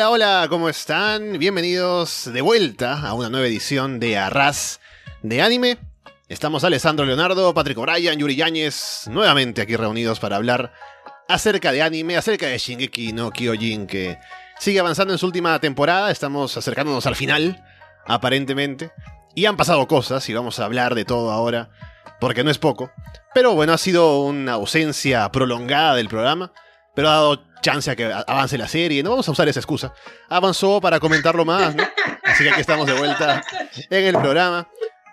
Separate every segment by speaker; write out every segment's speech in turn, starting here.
Speaker 1: Hola, hola, ¿cómo están? Bienvenidos de vuelta a una nueva edición de Arras de Anime. Estamos Alessandro Leonardo, Patrick O'Brien, Yuri Yáñez, nuevamente aquí reunidos para hablar acerca de anime, acerca de Shingeki no Kyojin, que sigue avanzando en su última temporada. Estamos acercándonos al final, aparentemente. Y han pasado cosas, y vamos a hablar de todo ahora, porque no es poco. Pero bueno, ha sido una ausencia prolongada del programa, pero ha dado chance a que avance la serie. No vamos a usar esa excusa. Avanzó para comentarlo más, ¿no? Así que aquí estamos de vuelta en el programa.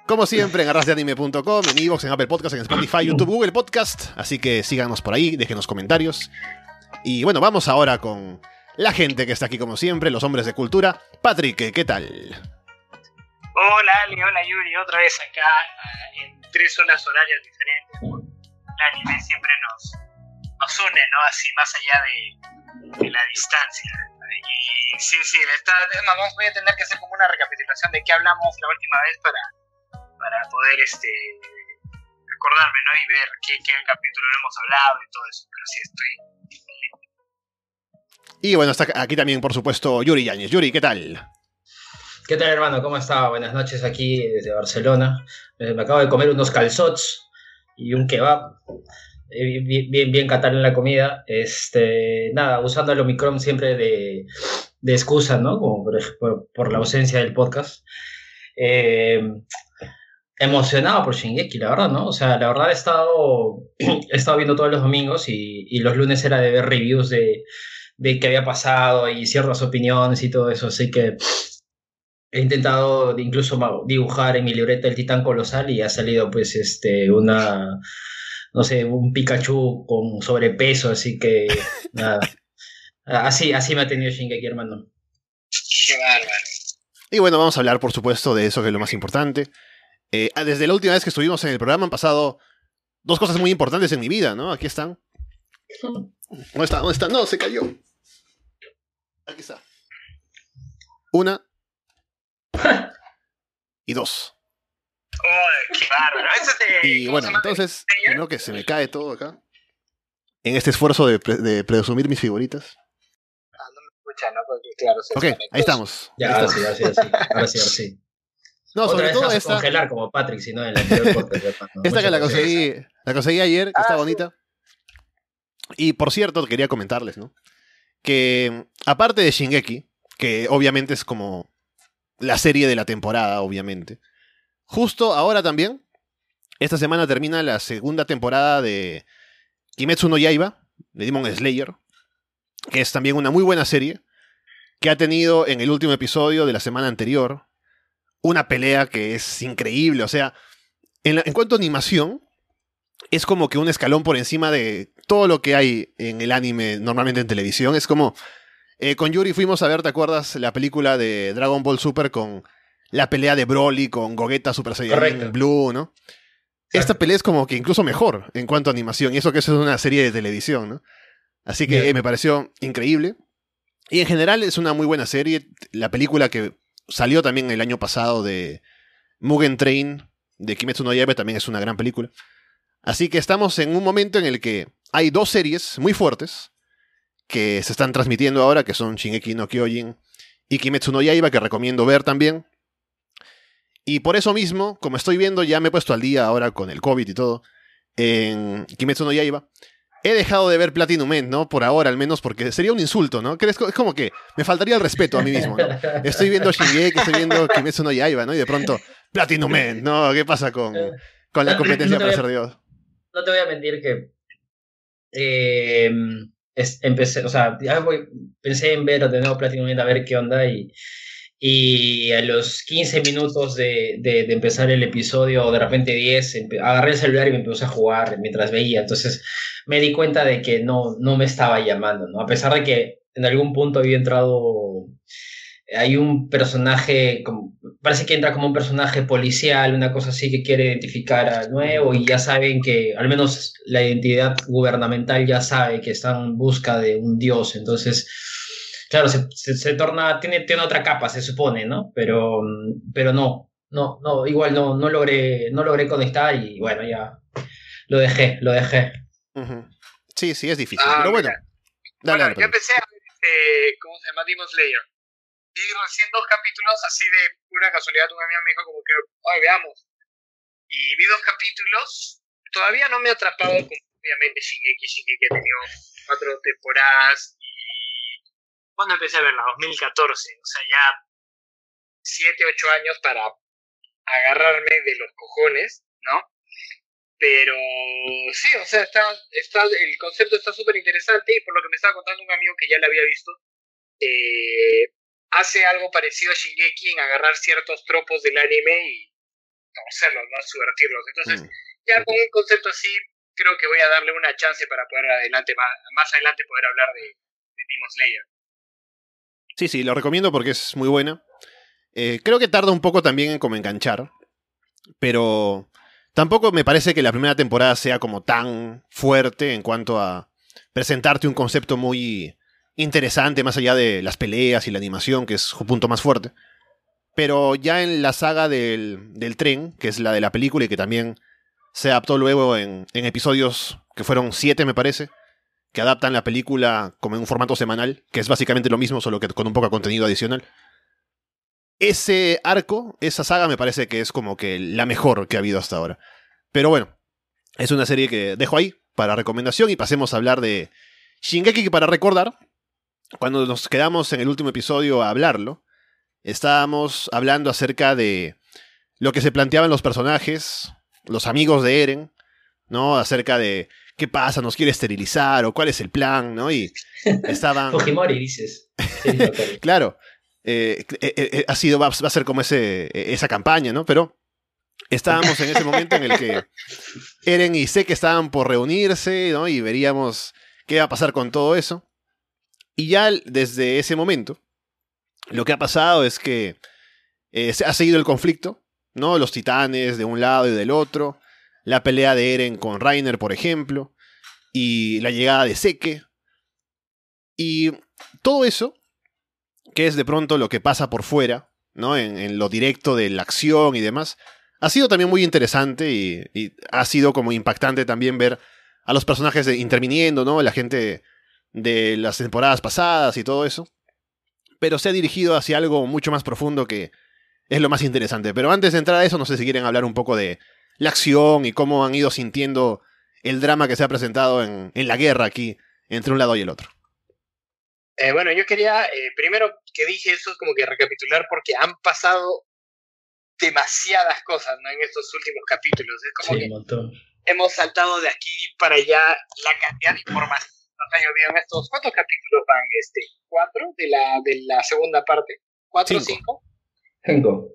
Speaker 1: Como siempre, en arrasdeanime.com, en Evox, en Apple Podcast, en Spotify, YouTube, Google Podcast. Así que síganos por ahí, déjenos comentarios. Y bueno, vamos ahora con la gente que está aquí como siempre, los hombres de cultura. Patrick, ¿qué tal?
Speaker 2: Hola Ali, hola Yuri, otra vez acá en tres zonas horarias diferentes. El anime siempre nos, nos une, ¿no? Así más allá de, de la distancia. Y sí, sí, está, vamos, voy a tener que hacer como una recapitulación de qué hablamos la última vez para, para poder este acordarme, ¿no? Y ver qué, qué capítulo hemos hablado y todo eso. Pero sí estoy
Speaker 1: Y bueno, está aquí también, por supuesto, Yuri Yáñez. Yuri, ¿qué tal?
Speaker 3: ¿Qué tal, hermano? ¿Cómo está? Buenas noches aquí desde Barcelona. Eh, Me acabo de comer unos calzots y un kebab. Eh, Bien, bien, bien catalán la comida. Este, nada, usando el Omicron siempre de, de excusa, ¿no? Como por, por- por la ausencia del podcast. Eh, emocionado por Shingeki, la verdad, ¿no? O sea, la verdad he estado, he estado viendo todos los domingos y, y los lunes era de ver reviews de, de qué había pasado y ciertas opiniones y todo eso. Así que he intentado incluso dibujar en mi libreta el titán colosal y ha salido pues este una no sé un Pikachu con sobrepeso así que nada así así me ha tenido Shingeki hermano
Speaker 2: Qué bárbaro.
Speaker 1: Y bueno, vamos a hablar, por supuesto, de eso que es lo más importante. Eh, ah, desde la última vez que estuvimos en el programa han pasado dos cosas muy importantes en mi vida, ¿no? Aquí están. ¿Dónde está? ¿Dónde está? No, se cayó. Aquí está. Una. Y dos.
Speaker 2: Qué bárbaro. Eso
Speaker 1: Y
Speaker 2: ¿cómo
Speaker 1: bueno, entonces, primero que se me cae todo acá. En este esfuerzo de, pre- de presumir mis figuritas.
Speaker 2: Ah, no me escucha, ¿no? Porque claro, se
Speaker 1: Ok,
Speaker 2: desconectó.
Speaker 1: ahí estamos.
Speaker 3: ya
Speaker 1: ahí
Speaker 3: ahora
Speaker 1: estamos.
Speaker 3: sí ahora sí ahora sí ahora sí, ahora sí.
Speaker 1: No,
Speaker 3: Otra
Speaker 1: sobre
Speaker 3: vez
Speaker 1: todo esta.
Speaker 3: congelar como Patrick si no en el anterior.
Speaker 1: Esta que la conseguí, la conseguí ayer, que
Speaker 2: Ah,
Speaker 1: está
Speaker 2: sí.
Speaker 1: bonita. Y por cierto, quería comentarles, ¿no? Que aparte de Shingeki, que obviamente es como la serie de la temporada, obviamente. Justo ahora también, esta semana termina la segunda temporada de Kimetsu no Yaiba, de Demon Slayer, que es también una muy buena serie, que ha tenido en el último episodio de la semana anterior una pelea que es increíble, o sea, en, cuanto a animación, es como que un escalón por encima de todo lo que hay en el anime normalmente en televisión. Es como. eh, con Yuri fuimos a ver, ¿te acuerdas? La película de Dragon Ball Super con la pelea de Broly con Gogeta Super Saiyan. Blue, ¿no? Esta pelea es como que incluso mejor en cuanto a animación. Y eso que eso es una serie de televisión, ¿no? Así que eh, me pareció increíble. Y en general es una muy buena serie. La película que salió también el año pasado de Mugen Train de Kimetsu no Yaiba también es una gran película. Así que estamos en un momento en el que hay dos series muy fuertes que se están transmitiendo ahora, que son Shingeki no Kyojin y Kimetsu no Yaiba, que recomiendo ver también. Y por eso mismo, como estoy viendo, ya me he puesto al día ahora con el COVID y todo, en Kimetsu no Yaiba, he dejado de ver Platinum End, ¿no? Por ahora al menos, porque sería un insulto, ¿no? Es co- es como que me faltaría el respeto a mí mismo, ¿no? Estoy viendo Shingeki, estoy viendo Kimetsu no Yaiba, ¿no? Y de pronto, Platinum End, ¿no? ¿Qué pasa con, con la competencia para ser Dios?
Speaker 3: no te voy a mentir que eh, es- empecé, o sea, ya voy- pensé en ver de nuevo Platinum End a ver qué onda y, y a los 15 minutos de, de- empezar el episodio o de repente 10, empe- agarré el celular y me puse a jugar mientras veía, entonces me di cuenta de que no, no me estaba llamando, ¿no? A pesar de que en algún punto había entrado hay un personaje, como- parece que entra como un personaje policial, una cosa así que quiere identificar al nuevo y ya saben que, al menos la identidad gubernamental ya sabe que están en busca de un dios, entonces, claro, se, se- se torna, tiene, tiene otra capa, se supone, ¿no? Pero, mm, pero no, no, no, igual no, no logré, no logré conectar y bueno, ya lo dejé, lo dejé.
Speaker 1: Ujú. Sí, sí, es difícil.
Speaker 2: Ah,
Speaker 1: pero bueno, dale,
Speaker 2: bueno,
Speaker 1: dale,
Speaker 2: yo empecé a ver este,
Speaker 4: ¿cómo se llama? Demon Slayer. Vi recién dos capítulos, así de pura casualidad, un amigo me dijo como que, ay, veamos. Y vi dos capítulos, todavía no me ha atrapado, como obviamente Shingeki, Shingeki ha tenido cuatro temporadas y... ¿Cuándo empecé a verla? 2014, o sea, ya siete, ocho años para agarrarme de los cojones, ¿no? Pero sí, o sea, está, está, el concepto está súper interesante y por lo que me estaba contando un amigo que ya lo había visto, eh, hace algo parecido a Shingeki en agarrar ciertos tropos del anime y torcerlos, ¿no? Subvertirlos. Entonces, mm. ya con un concepto así, creo que voy a darle una chance para poder adelante, más, adelante poder hablar de, de Demon Slayer.
Speaker 1: Sí, sí, lo recomiendo porque es muy buena. Eh, creo que tarda un poco también en como enganchar, pero tampoco me parece que la primera temporada sea como tan fuerte en cuanto a presentarte un concepto muy interesante, más allá de las peleas y la animación, que es su punto más fuerte. Pero ya en la saga del, tren, que es la de la película y que también se adaptó luego en, en episodios que fueron siete, me parece, que adaptan la película como en un formato semanal, que es básicamente lo mismo, solo que con un poco de contenido adicional ese arco, esa saga me parece que es como que la mejor que ha habido hasta ahora. Pero bueno, es una serie que dejo ahí para recomendación y pasemos a hablar de Shingeki para recordar, cuando nos quedamos en el último episodio a hablarlo, estábamos hablando acerca de lo que se planteaban los personajes, los amigos de Eren, ¿no? Acerca de qué pasa, nos quiere esterilizar o cuál es el plan, ¿no? Y estaban...
Speaker 3: Fujimori, dices.
Speaker 1: claro, eh, eh, eh, ha sido, va, a ser como ese, esa campaña, ¿no? Pero estábamos en ese momento en el que Eren y Seke estaban por reunirse, ¿no? Y veríamos qué va a pasar con todo eso. Y ya desde ese momento, lo que ha pasado es que se ha seguido el conflicto, ¿no? Los titanes de un lado y del otro, la pelea de Eren con Rainer, por ejemplo, y la llegada de Seke. Y todo eso que es de pronto lo que pasa por fuera, ¿no? En, lo directo de la acción y demás, ha sido también muy interesante y, ha sido como impactante también ver a los personajes interviniendo, ¿no? La gente de las temporadas pasadas y todo eso. Pero se ha dirigido hacia algo mucho más profundo que es lo más interesante. Pero antes de entrar a eso, no sé si quieren hablar un poco de la acción y cómo han ido sintiendo el drama que se ha presentado en la guerra aquí entre un lado y el otro.
Speaker 4: Eh, bueno, yo quería, eh, primero que dije eso es como que recapitular porque han pasado demasiadas cosas ¿no? en estos últimos capítulos. Es como que hemos saltado de aquí para allá la cantidad de información nos ha llovido en estos. ¿Cuántos capítulos van? Este, ¿Cuatro de la, de la segunda parte? ¿Cuatro o cinco?
Speaker 3: Cinco.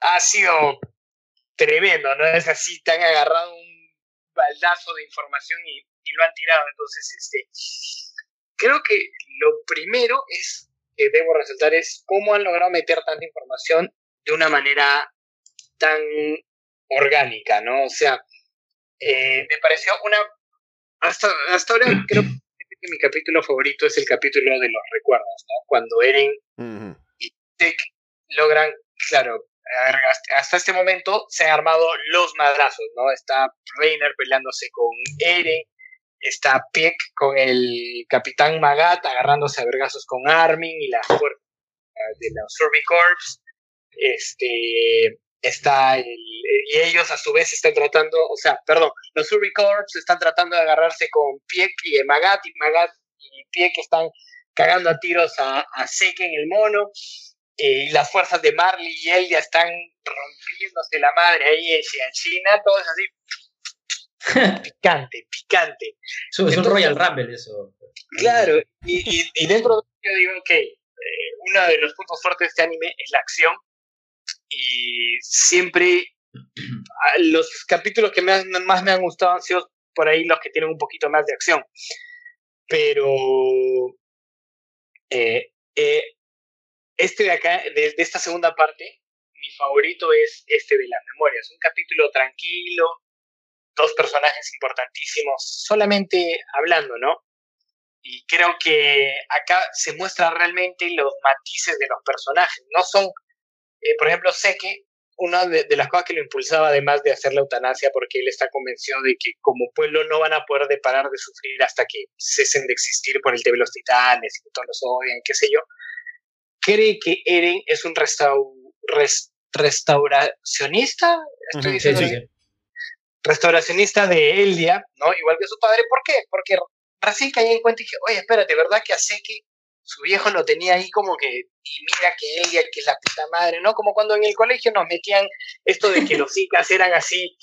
Speaker 4: Ha sido tremendo, ¿no? Es así, te han agarrado un baldazo de información y, y lo han tirado. Entonces, este Creo que lo primero es que debo resaltar es cómo han logrado meter tanta información de una manera tan orgánica, ¿no? O sea, eh, me pareció una... Hasta, hasta ahora creo que mi capítulo favorito es el capítulo de los recuerdos, ¿no? Cuando Eren y Tech logran, claro, hasta este momento se han armado los madrazos, ¿no? Está Reiner peleándose con Eren, está Peck con el capitán Magat agarrándose a vergazos con Armin y la fuerza de Survey Corps. Este, está y ellos a su vez están tratando, o sea, perdón, los Corps están tratando de agarrarse con Pieck y Magat y Magat y Pieck están cagando a tiros a, a Seke en el mono. Y las fuerzas de Marley y él ya están rompiéndose la madre ahí en China, todo es así picante, picante.
Speaker 3: Es un Royal Rumble eso.
Speaker 4: Claro, y, dentro de yo digo, ok, eh, uno de los puntos fuertes de este anime es la acción. Y siempre los capítulos que más me han gustado han sido por ahí los que tienen un poquito más de acción. Pero eh, eh, este de acá, de, de, esta segunda parte, mi favorito es este de las memorias. Un capítulo tranquilo, dos personajes importantísimos solamente hablando, ¿no? Y creo que acá se muestran realmente los matices de los personajes. No son, eh, por ejemplo, Seke una de, las cosas que lo impulsaba, además de hacer la eutanasia, porque él está convencido de que como pueblo no van a poder de parar de sufrir hasta que cesen de existir por el tema de los titanes que todos los odian, qué sé yo, cree que Eren es un restauracionista, estoy diciendo, restauracionista de Eldia, ¿no? Igual que su padre, ¿por qué? Porque recién caí en cuenta y dije, oye, espérate, ¿verdad que a Seki su viejo lo tenía ahí como que, y mira que Eldia, que es la puta madre, ¿no? Como cuando en el colegio nos metían esto de que los incas eran así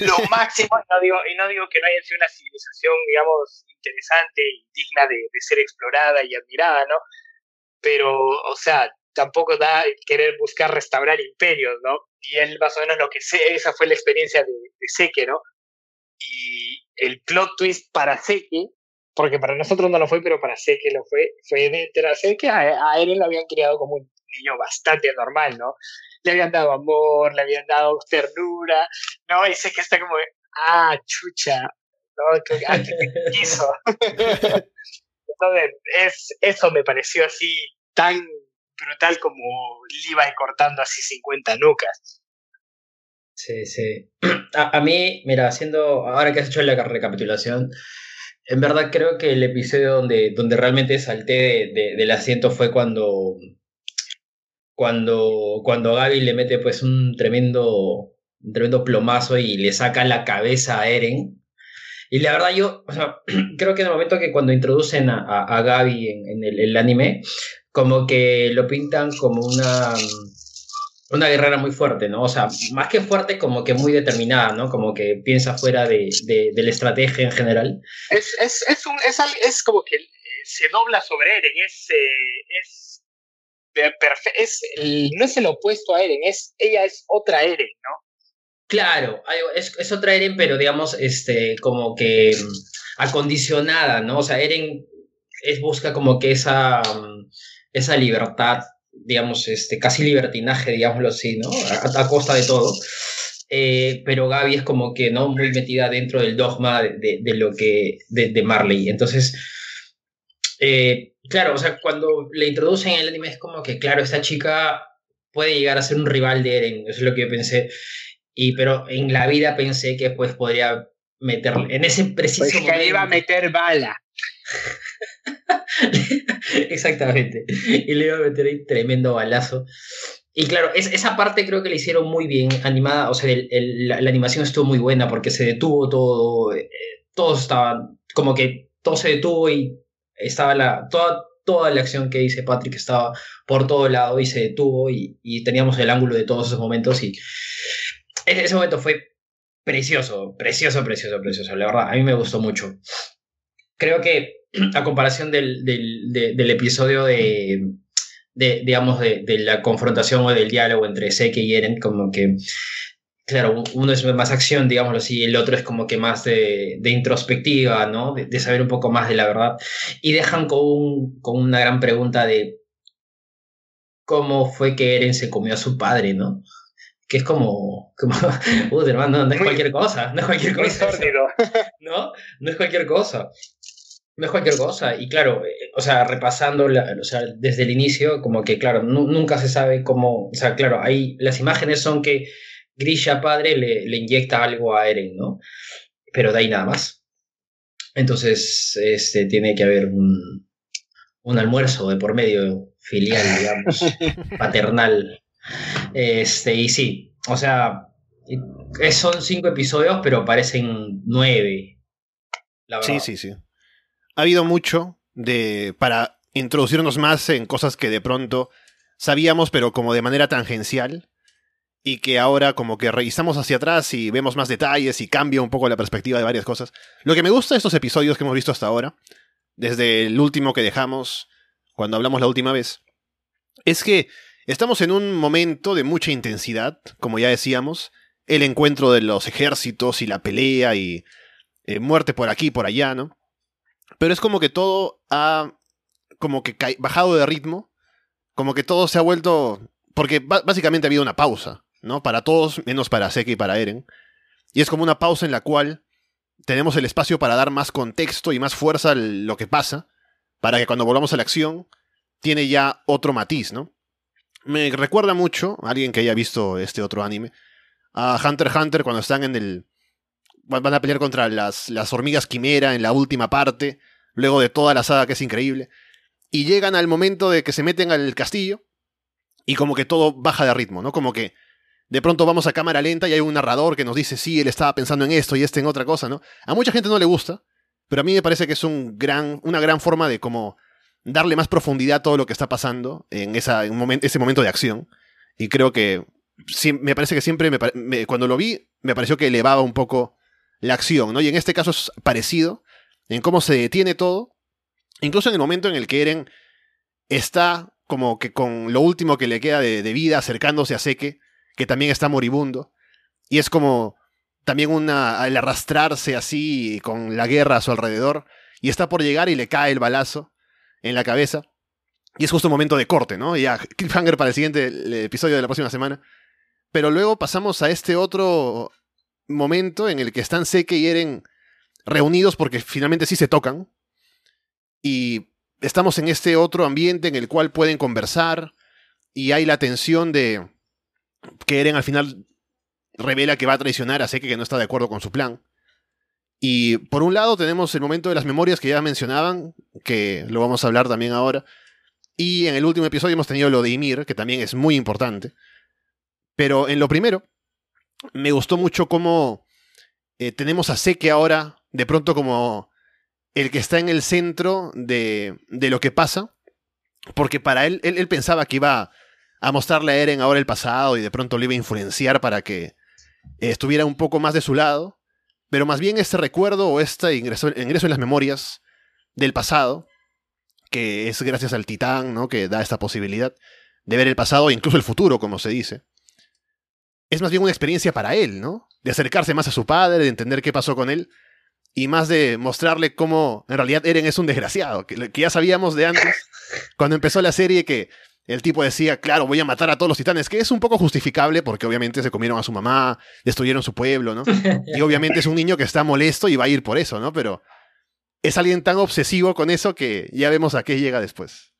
Speaker 4: lo máximo, y no, digo, y no digo que no haya sido una civilización, digamos, interesante y digna de, de ser explorada y admirada, ¿no? Pero, o sea, tampoco da querer buscar restaurar imperios, ¿no? Y él más o menos lo que sé, esa fue la experiencia de, de Seke, ¿no? Y el plot twist para Seke, porque para nosotros no lo fue, pero para Seke lo fue, fue de enterarse que a, a él lo habían criado como un niño bastante normal, ¿no? Le habían dado amor, le habían dado ternura, ¿no? Y Seke está como, ah, chucha, ¿no? ¿Qué, ah, quiso? Entonces, es, eso me pareció así tan brutal como Levi cortando así 50 nucas.
Speaker 3: Sí, sí. A, mí, mira, haciendo, ahora que has hecho la recapitulación, en verdad creo que el episodio donde, donde realmente salté del asiento fue cuando, cuando, cuando Gaby le mete pues un tremendo, un tremendo plomazo y le saca la cabeza a Eren. Y la verdad yo, o sea, creo que en el momento que cuando introducen a, a, Gaby en, el, el, anime, como que lo pintan como una, una guerrera muy fuerte, ¿no? O sea, más que fuerte, como que muy determinada, ¿no? Como que piensa fuera de, de, la estrategia en general.
Speaker 4: Es, es, es, un, es, es como que eh, se dobla sobre Eren, es, eh, es, es no es el opuesto a Eren, es, ella es otra Eren, ¿no?
Speaker 3: Claro, es, es otra Eren, pero digamos, este, como que mm, acondicionada, ¿no? O sea, Eren es, busca como que esa mm, esa libertad, digamos, este, casi libertinaje, digámoslo así, ¿no? A, costa de todo. Eh, pero Gaby es como que no muy metida dentro del dogma de, de, lo que de, de, Marley. Entonces, eh, claro, o sea, cuando le introducen en el anime es como que, claro, esta chica puede llegar a ser un rival de Eren, eso es lo que yo pensé. Y, pero en la vida pensé que pues podría meterle, en ese preciso
Speaker 4: pues que iba a meter bala.
Speaker 3: Exactamente. Y le iba a meter ahí tremendo balazo. Y claro, es, esa parte creo que le hicieron muy bien animada. O sea, la, animación estuvo muy buena porque se detuvo todo. Eh, todo estaba como que todo se detuvo y estaba la. Toda, toda la acción que dice Patrick estaba por todo lado y se detuvo y, teníamos el ángulo de todos esos momentos. Y ese momento fue precioso, precioso, precioso, precioso. La verdad, a mí me gustó mucho. Creo que a comparación del, del, del episodio de, de digamos, de, de, la confrontación o del diálogo entre Seke y Eren, como que, claro, uno es más acción, digámoslo así, el otro es como que más de, de introspectiva, ¿no? De, saber un poco más de la verdad. Y dejan con, un, con una gran pregunta de cómo fue que Eren se comió a su padre, ¿no? que es como, como uh, hermano, no, es cualquier cosa, no es cualquier cosa. ¿No? No es cualquier cosa no es cualquier cosa. Y claro, eh, o sea, repasando, o sea, desde el inicio, como que, claro, nunca se sabe cómo, o sea, claro, ahí las imágenes son que Grisha padre le, le, inyecta algo a Eren, ¿no? Pero de ahí nada más. Entonces, este, tiene que haber un, un almuerzo de por medio filial, digamos, paternal. Este, y sí, o sea, son cinco episodios, pero parecen nueve.
Speaker 1: La verdad. Sí, sí, sí ha habido mucho de para introducirnos más en cosas que de pronto sabíamos, pero como de manera tangencial, y que ahora como que revisamos hacia atrás y vemos más detalles y cambia un poco la perspectiva de varias cosas. Lo que me gusta de estos episodios que hemos visto hasta ahora, desde el último que dejamos cuando hablamos la última vez, es que estamos en un momento de mucha intensidad, como ya decíamos, el encuentro de los ejércitos y la pelea y eh, muerte por aquí y por allá, ¿no? Pero es como que todo ha como que bajado de ritmo, como que todo se ha vuelto... Porque básicamente ha habido una pausa, ¿no? Para todos, menos para Seki y para Eren. Y es como una pausa en la cual tenemos el espacio para dar más contexto y más fuerza a lo que pasa, para que cuando volvamos a la acción tiene ya otro matiz, ¿no? me recuerda mucho, a alguien que haya visto este otro anime, a Hunter x Hunter cuando están en el... Van a pelear contra las, las hormigas quimera en la última parte, luego de toda la saga que es increíble, y llegan al momento de que se meten al castillo y como que todo baja de ritmo, ¿no? Como que de pronto vamos a cámara lenta y hay un narrador que nos dice, sí, él estaba pensando en esto y este en otra cosa, ¿no? A mucha gente no le gusta, pero a mí me parece que es un gran, una gran forma de como darle más profundidad a todo lo que está pasando en, esa, ese momento de acción. Y creo que me parece que siempre, cuando lo vi, me pareció que elevaba un poco la acción, ¿no? Y en este caso es parecido en cómo se detiene todo, incluso en el momento en el que Eren está como que con lo último que le queda de, vida acercándose a Seke, que también está moribundo, y es como también una, al arrastrarse así con la guerra a su alrededor, y está por llegar y le cae el balazo, en la cabeza. Y es justo un momento de corte, ¿no? Ya, cliffhanger para el siguiente episodio de la próxima semana. Pero luego pasamos a este otro momento en el que están Seke y Eren reunidos porque finalmente sí se tocan. Y estamos en este otro ambiente en el cual pueden conversar. Y hay la tensión de que Eren al final revela que va a traicionar a Seke que no está de acuerdo con su plan. Y por un lado tenemos el momento de las memorias que ya mencionaban, que lo vamos a hablar también ahora. Y en el último episodio hemos tenido lo de Ymir, que también es muy importante. Pero en lo primero, me gustó mucho cómo eh, tenemos a Seke ahora, de pronto como el que está en el centro de, de lo que pasa. Porque para él, él, pensaba que iba a mostrarle a Eren ahora el pasado y de pronto lo iba a influenciar para que estuviera un poco más de su lado pero más bien este recuerdo o este ingreso, ingreso en las memorias del pasado, que es gracias al titán, ¿no? que da esta posibilidad de ver el pasado e incluso el futuro, como se dice. Es más bien una experiencia para él, ¿no? De acercarse más a su padre, de entender qué pasó con él, y más de mostrarle cómo en realidad Eren es un desgraciado, que, que ya sabíamos de antes, cuando empezó la serie, que el tipo decía, claro, voy a matar a todos los titanes, que es un poco justificable porque obviamente se comieron a su mamá, destruyeron su pueblo, ¿no? Y obviamente es un niño que está molesto y va a ir por eso, ¿no? Pero es alguien tan obsesivo con eso que ya vemos a qué llega después.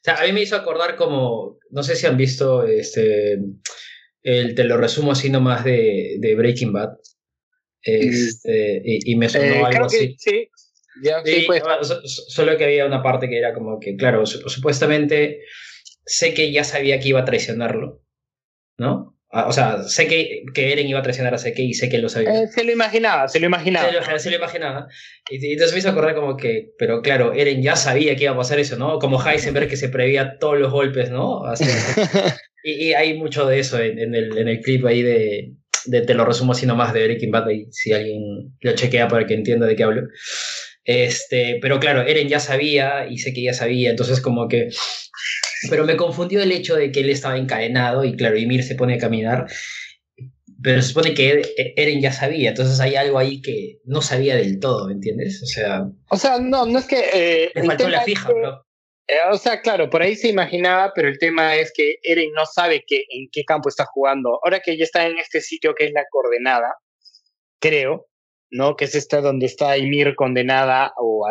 Speaker 3: O sea, a mí me hizo acordar como, no sé si han visto este, el, te lo resumo así nomás de, de Breaking Bad. Este, y, me sonó eh, algo así.
Speaker 4: sí, ya, sí, pues.
Speaker 3: Solo que había una parte que era como que, claro, supuestamente sé que ya sabía que iba a traicionarlo, ¿no? Ah, o sea, sé que, que Eren iba a traicionar a Seke y sé que lo sabía.
Speaker 4: Eh, se lo imaginaba, se lo imaginaba.
Speaker 3: Se lo, imaginaba. Y, entonces me hizo acordar como que, pero claro, Eren ya sabía que iba a pasar eso, ¿no? Como Heisenberg que se prevía todos los golpes, ¿no? y, y, hay mucho de eso en, en, el, en el clip ahí de, de, te lo resumo así nomás de Breaking Bad, y si alguien lo chequea para que entienda de qué hablo. Este, pero claro, Eren ya sabía y sé que ya sabía, entonces como que... Pero me confundió el hecho de que él estaba encadenado y claro, Ymir se pone a caminar, pero se supone que Eren ya sabía, entonces hay algo ahí que no sabía del todo, ¿me entiendes? O sea...
Speaker 4: O sea, no, no es que...
Speaker 3: Eh, le faltó la fija, ¿no?
Speaker 4: Eh, o sea, claro, por ahí se imaginaba, pero el tema es que Eren no sabe que, en qué campo está jugando. Ahora que ya está en este sitio que es la coordenada, creo, ¿no? Que es esta donde está Ymir condenada o,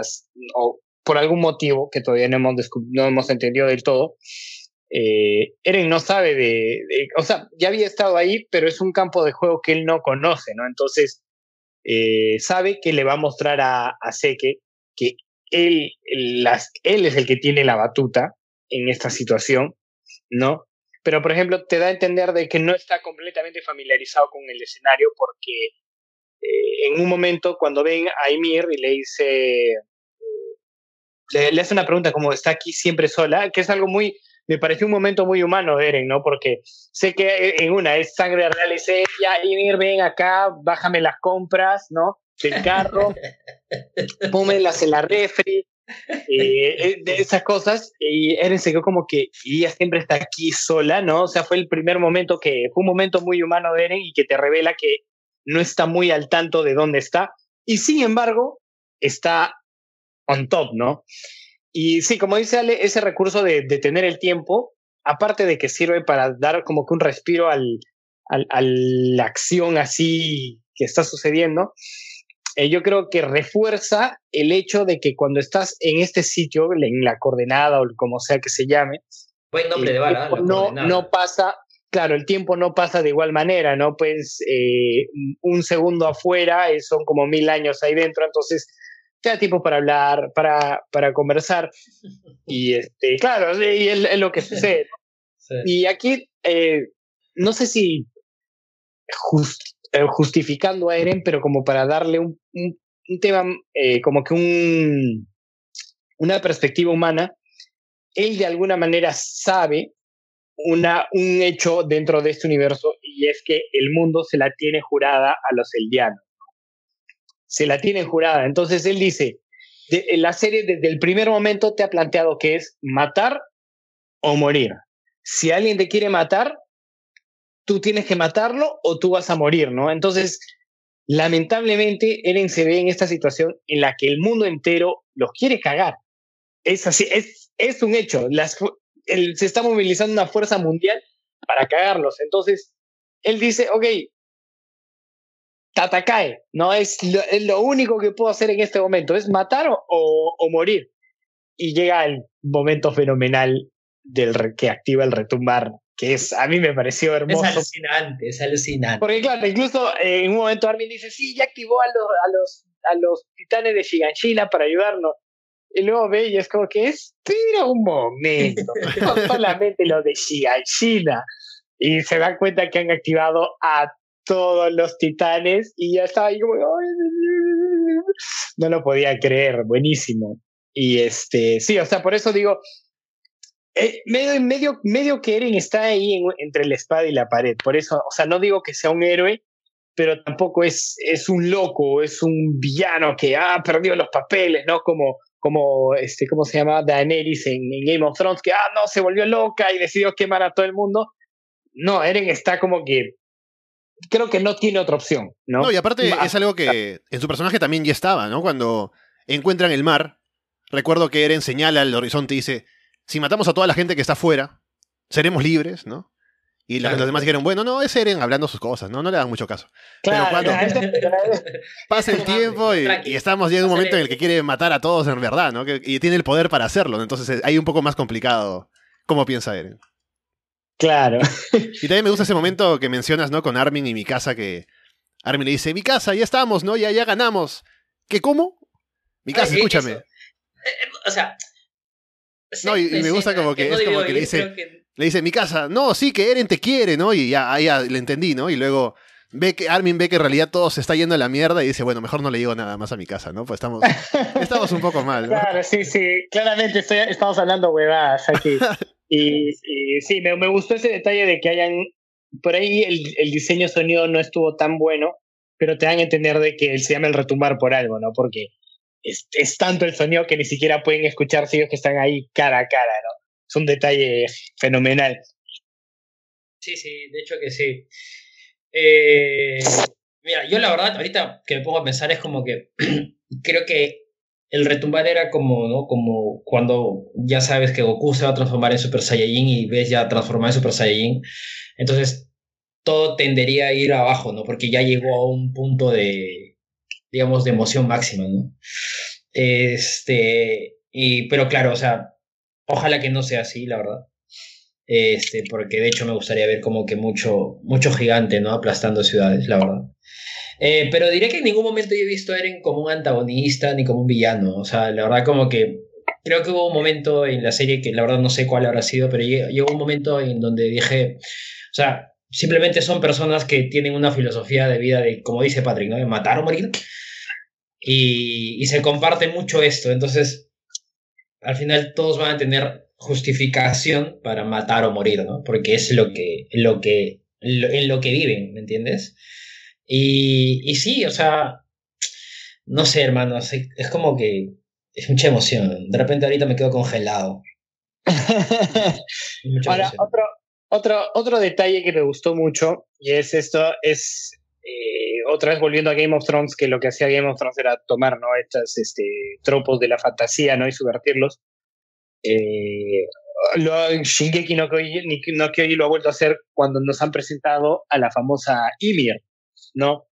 Speaker 4: o por algún motivo que todavía no hemos, no hemos entendido del todo. Eh, Eren no sabe de, o sea, ya había estado ahí, pero es un campo de juego que él no conoce, ¿no? Entonces, eh, sabe que le va a mostrar a, a Seke que él, las, él es el que tiene la batuta en esta situación, ¿no? Pero, por ejemplo, te da a entender de que no está completamente familiarizado con el escenario porque eh, en un momento cuando ven a Ymir y le dice, le, le, hace una pregunta como está aquí siempre sola, que es algo muy, me pareció un momento muy humano, Eren, ¿no? Porque sé que en una es sangre real dice, ya Ymir, ven acá, bájame las compras, ¿no? Del carro, pónmelas en la refri, eh, de esas cosas, y Eren se quedó como que, ella siempre está aquí sola, ¿no? O sea, fue el primer momento que, fue un momento muy humano de Eren y que te revela que no está muy al tanto de dónde está, y sin embargo, está on top, ¿no? Y sí, como dice Ale, ese recurso de, de tener el tiempo, aparte de que sirve para dar como que un respiro al, al, a la acción así que está sucediendo, eh, yo creo que refuerza el hecho de que cuando estás en este sitio, en la coordenada o como sea que se llame,
Speaker 3: Buen nombre de bala.
Speaker 4: No, no pasa, claro, el tiempo no pasa de igual manera, ¿no? Pues eh, un segundo afuera son como mil años ahí dentro, entonces te da tiempo para hablar, para, para conversar. Y este, claro, y es, lo que sucede. Y aquí, eh, no sé si eh, justificando a Eren, pero como para darle un, un, tema, eh, como que un, una perspectiva humana, él de alguna manera sabe una, un hecho dentro de este universo y es que el mundo se la tiene jurada a los eldianos. Se la tiene jurada. Entonces él dice, la serie desde el primer momento te ha planteado que es matar o morir. Si alguien te quiere matar, tú tienes que matarlo o tú vas a morir, ¿no? Entonces, lamentablemente, Eren se ve en esta situación en la que el mundo entero los quiere cagar. Es así, es, es un hecho. Se está movilizando una fuerza mundial para cagarlos. Entonces, él dice, ok, Tatakae, ¿no? Es lo, es lo, único que puedo hacer en este momento, es matar o, o, morir. Y llega el momento fenomenal del que activa el retumbar que es, a mí me pareció hermoso.
Speaker 3: Es alucinante, es alucinante.
Speaker 4: Porque claro, incluso eh, en un momento Armin dice, sí, ya activó a los, a los, a los titanes de Shiganshina para ayudarnos. Y luego ve y es como que, espera un momento, no solamente los de Shiganshina. Y se da cuenta que han activado a todos los titanes y ya estaba ahí como, no lo podía creer, buenísimo. Y este, sí, o sea, por eso digo, eh, medio, medio, medio que Eren está ahí entre la espada y la pared. Por eso, o sea, no digo que sea un héroe, pero tampoco es, es un loco, es un villano que ha ah, perdido los papeles, ¿no? Como, como este, ¿cómo se llama? Daenerys en, Game of Thrones, que, ah, no, se volvió loca y decidió quemar a todo el mundo. No, Eren está como que creo que no tiene otra opción, ¿no?
Speaker 1: No, y aparte es algo que en su personaje también ya estaba, ¿no? Cuando encuentran el mar, recuerdo que Eren señala al horizonte y dice, si matamos a toda la gente que está afuera, seremos libres, ¿no? Y los demás dijeron, bueno, no, es Eren hablando sus cosas, ¿no? No le dan mucho caso. Pero cuando pasa el tiempo y, estamos ya en un momento en el que quiere matar a todos en verdad, ¿no? y tiene el poder para hacerlo, entonces hay un poco más complicado cómo piensa Eren.
Speaker 4: Claro.
Speaker 1: Y también me gusta ese momento que mencionas, ¿no? Con Armin y mi casa, que Armin le dice, mi casa, ya estamos, ¿no? Ya, ya ganamos. ¿Qué cómo? Mi casa, escúchame. Eh,
Speaker 3: eh, o sea,
Speaker 1: no, y, me gusta como que es como que le dice, le dice, mi casa, no, sí, que Eren te quiere, ¿no? Y ya, ahí ya le entendí, ¿no? Y luego ve que Armin ve que en realidad todo se está yendo a la mierda y dice, bueno, mejor no le digo nada más a mi casa, ¿no? Pues estamos, estamos un poco mal. ¿no?
Speaker 4: Claro, sí, sí, claramente estamos hablando huevadas aquí. y, sí, me, me, gustó ese detalle de que hayan, por ahí el, el diseño sonido no estuvo tan bueno, pero te dan a entender de que se llama el retumbar por algo, ¿no? Porque es, es, tanto el sonido que ni siquiera pueden escucharse ellos que están ahí cara a cara, ¿no? Es un detalle fenomenal.
Speaker 3: Sí, sí, de hecho que sí. Eh, mira, yo la verdad, ahorita que me pongo a pensar es como que creo que el retumbar era como, ¿no? Como cuando ya sabes que Goku se va a transformar en Super Saiyajin y ves ya transformar en Super Saiyajin. Entonces todo tendería a ir abajo, ¿no? Porque ya llegó a un punto de, digamos, de emoción máxima, ¿no? Este, y, pero claro, o sea, ojalá que no sea así, la verdad. Este, porque de hecho me gustaría ver como que mucho, mucho gigante, ¿no? Aplastando ciudades, la verdad. Eh, pero diré que en ningún momento yo he visto a Eren como un antagonista ni como un villano. O sea, la verdad como que creo que hubo un momento en la serie que la verdad no sé cuál habrá sido, pero llegó un momento en donde dije, o sea, simplemente son personas que tienen una filosofía de vida de, como dice Patrick, ¿no? De matar o morir. Y, se comparte mucho esto. Entonces, al final todos van a tener justificación para matar o morir, ¿no? Porque es lo que, lo que, en lo que viven, ¿me entiendes? Y, y sí, o sea, no sé, hermano, es como que es mucha emoción. De repente ahorita me quedo congelado.
Speaker 4: Ahora, otro, otro, otro detalle que me gustó mucho, y es esto, es eh, otra vez volviendo a Game of Thrones, que lo que hacía Game of Thrones era tomar ¿no? estos este, tropos de la fantasía ¿no? y subvertirlos. Eh, lo, Shingeki no Kyojin, no lo ha vuelto a hacer cuando nos han presentado a la famosa Ymir, ¿no?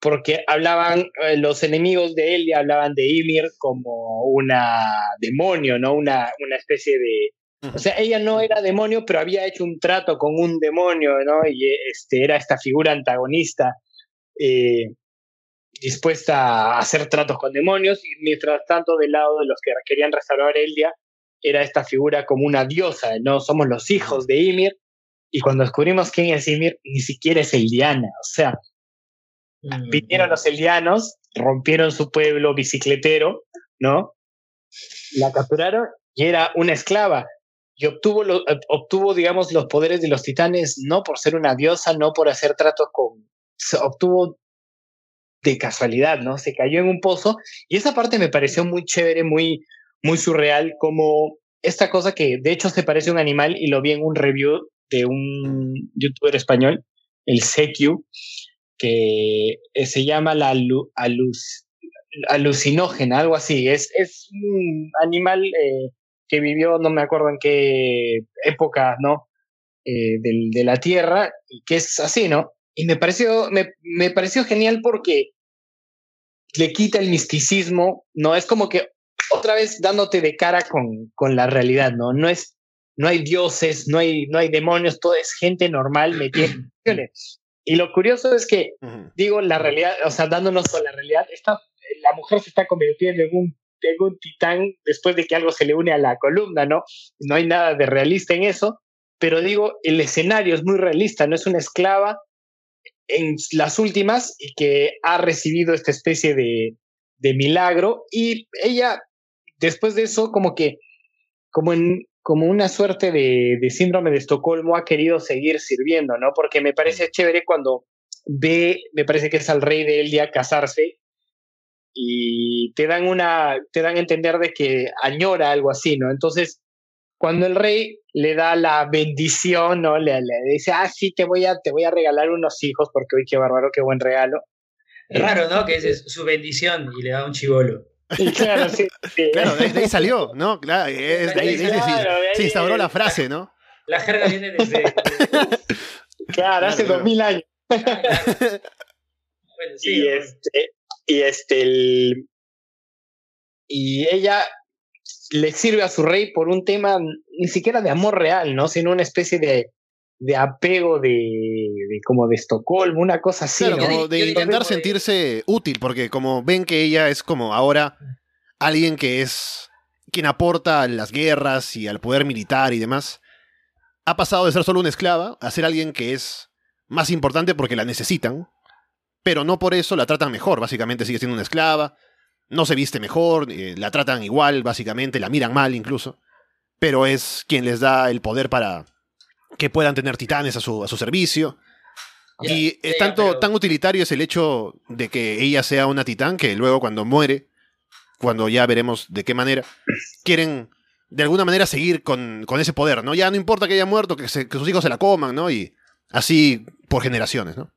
Speaker 4: Porque hablaban, eh, los enemigos de y hablaban de Ymir como una demonio, ¿no? Una, una especie de, O sea, ella no era demonio, pero había hecho un trato con un demonio, ¿no? Y este, era esta figura antagonista eh, dispuesta a hacer tratos con demonios, y mientras tanto, del lado de los que querían restaurar Eldia, era esta figura como una diosa, ¿no? Somos los hijos de Ymir, y cuando descubrimos quién es Ymir, ni siquiera es Eldiana, o sea,
Speaker 3: Mm,
Speaker 4: vinieron los Eldianos, rompieron su pueblo bicicletero, ¿no? La capturaron y era una esclava. Y obtuvo, lo- obtuvo, digamos, los poderes de los titanes no por ser una diosa, no por hacer tratos con... se obtuvo de casualidad, ¿no? Se cayó en un pozo. Y esa parte me pareció muy chévere, muy, muy surreal, como esta cosa que de hecho se parece a un animal y lo vi en un review de un youtuber español, el CQ, que eh, se llama la alucinógena, algo así. Es, es un animal eh, que vivió, no me acuerdo en qué época, ¿no? Eh, del- de la Tierra, que es así, ¿no? Y me pareció, me, me pareció genial porque le quita el misticismo, ¿no? Es como que otra vez dándote de cara con, con la realidad, ¿no? No es, no hay dioses, no hay, no hay demonios, todo es gente normal metida. Y lo curioso es que digo, la realidad, o sea, dándonos con la realidad, esta, la mujer se está convirtiendo en un, en un titán después de que algo se le une a la columna, ¿no? No hay nada de realista en eso, pero digo, el escenario es muy realista, no es una esclava en las últimas y que ha recibido esta especie de, de milagro y ella, después de eso, como que, como en como una suerte de, de síndrome de Estocolmo ha querido seguir sirviendo, ¿no? Porque me parece chévere cuando ve, me parece que es al rey de Eldia casarse y te dan una, te dan a entender de que añora algo así, ¿no? Entonces, cuando el rey le da la bendición, ¿no? Le, le dice, ah, sí, te voy a, te voy a regalar unos hijos, porque hoy qué bárbaro, qué buen regalo.
Speaker 3: Raro, ¿no? Que es su bendición y le da un chivolo.
Speaker 4: Y claro, sí, sí.
Speaker 1: Claro, de, de ahí salió, ¿no? Claro, es- de ahí, de ahí se-
Speaker 4: Claro,
Speaker 1: instauró la frase, ¿no?
Speaker 3: La jerga viene desde.
Speaker 4: Claro, hace dos mil años.
Speaker 3: bueno, sí.
Speaker 4: y este, y este, el- y ella le sirve a su rey por un tema ni siquiera de amor real, ¿no? Sino una especie de, de apego de, de como de Estocolmo, una cosa así,
Speaker 1: Claro, de intentar sentirse útil, porque como ven que ella es como ahora alguien que es quien aporta a las guerras y al poder militar y demás, ha pasado de ser solo una esclava a ser alguien que es más importante porque la necesitan, pero no por eso la tratan mejor, básicamente sigue siendo una esclava, no se viste mejor, eh, la tratan igual, básicamente, la miran mal incluso, pero es quien les da el poder para que puedan tener titanes a su, a su servicio. Y es tanto,
Speaker 3: pero-
Speaker 1: tan utilitario es el hecho de que ella sea una titán que luego cuando muere, cuando ya veremos de qué manera, quieren de alguna manera seguir con, con ese poder, ¿no? Ya no importa que haya muerto, que, se- que sus hijos se la coman, ¿no? Y así por generaciones, ¿no?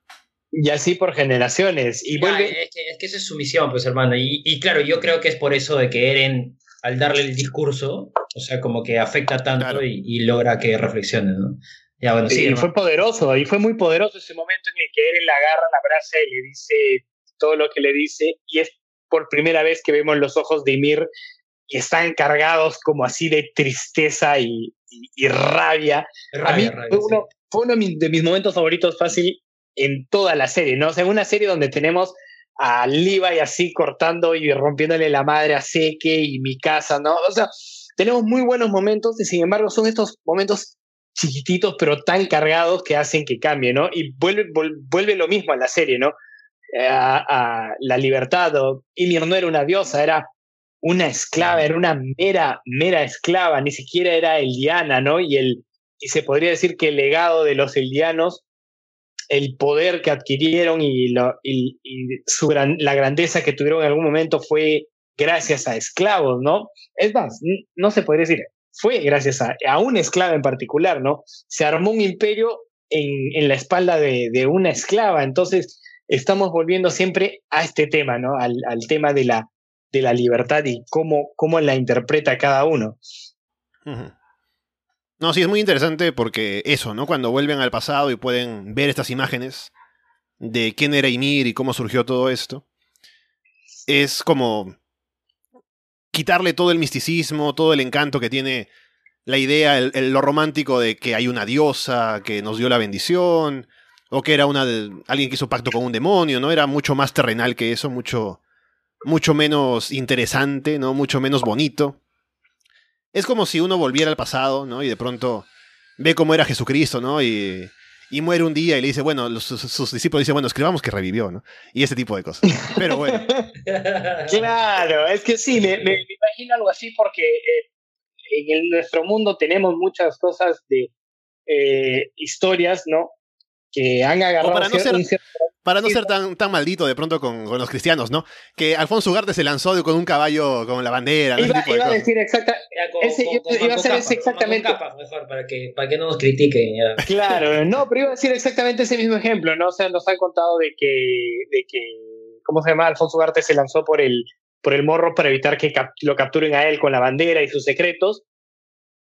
Speaker 4: Y así por generaciones. Y
Speaker 3: Ya,
Speaker 4: vuelve,
Speaker 3: es, que, es que esa es su misión, pues, hermano. Y, y claro, yo creo que es por eso de que Eren, al darle el discurso, o sea, como que afecta tanto
Speaker 1: Claro.
Speaker 3: y, y logra que reflexione, ¿no? Ya, bueno, sí.
Speaker 4: y fue poderoso, y fue muy poderoso ese momento en el que Eren la agarra, la abraza y le dice todo lo que le dice, y es por primera vez que vemos los ojos de Ymir y están cargados como así de tristeza y, y- y rabia. A mí
Speaker 3: Rabia, rabia,
Speaker 4: fue,
Speaker 3: sí.
Speaker 4: uno, fue uno de mis, momentos favoritos fácil en toda la serie, ¿no? O sea, en una serie donde tenemos a Levi así cortando y rompiéndole la madre a Seke y mi casa, ¿no? O sea, tenemos muy buenos momentos y sin embargo son estos momentos chiquititos pero tan cargados que hacen que cambie, ¿no? Y vuelve, vuelve lo mismo a la serie, ¿no? Eh, A, la libertad, o Ymir no era una diosa, era una esclava, era una mera, mera esclava, ni siquiera era Eliana, ¿no? Y, el, y se podría decir que el legado de los Eldianos, el poder que adquirieron y, lo, y su gran, la grandeza que tuvieron en algún momento fue gracias a esclavos, ¿no? Es más, no se podría decir, fue gracias a, a una esclava en particular, ¿no? Se armó un imperio en, la espalda de, una esclava, entonces estamos volviendo siempre a este tema, ¿no? Al, tema de la, de la libertad y cómo, cómo la interpreta cada uno.
Speaker 1: No, sí, es muy interesante porque eso, ¿no? Cuando vuelven al pasado y pueden ver estas imágenes de quién era Ymir y cómo surgió todo esto, es como quitarle todo el misticismo, todo el encanto que tiene la idea, el, lo romántico de que hay una diosa que nos dio la bendición, o que era una alguien que hizo pacto con un demonio, ¿no? Era mucho más terrenal que eso, mucho, mucho menos interesante, ¿no? Mucho menos bonito. Es como si uno volviera al pasado, ¿no? Y de pronto ve cómo era Jesucristo, ¿no? Y, y muere un día y le dice, bueno, sus, discípulos dicen, bueno, escribamos que revivió, ¿no? Y ese tipo de cosas. Pero bueno.
Speaker 4: claro, es que sí, me, imagino algo así porque eh, en nuestro mundo tenemos muchas cosas de eh, historias, ¿no? Que han agarrado.
Speaker 1: para no ser, para no ser tan, tan maldito de pronto con, los cristianos, ¿no? Que Alfonso Ugarte se lanzó con un caballo con la bandera. ¿no?
Speaker 4: Iba, iba a decir exacta, iba a ser ese exactamente.
Speaker 3: mejor, para que, para que no nos critiquen.
Speaker 4: Claro, no, pero iba a decir exactamente ese mismo ejemplo, ¿no? O sea, nos han contado de que, de que ¿cómo se llama? Alfonso Ugarte se lanzó por el, por el morro para evitar que lo capturen a él con la bandera y sus secretos.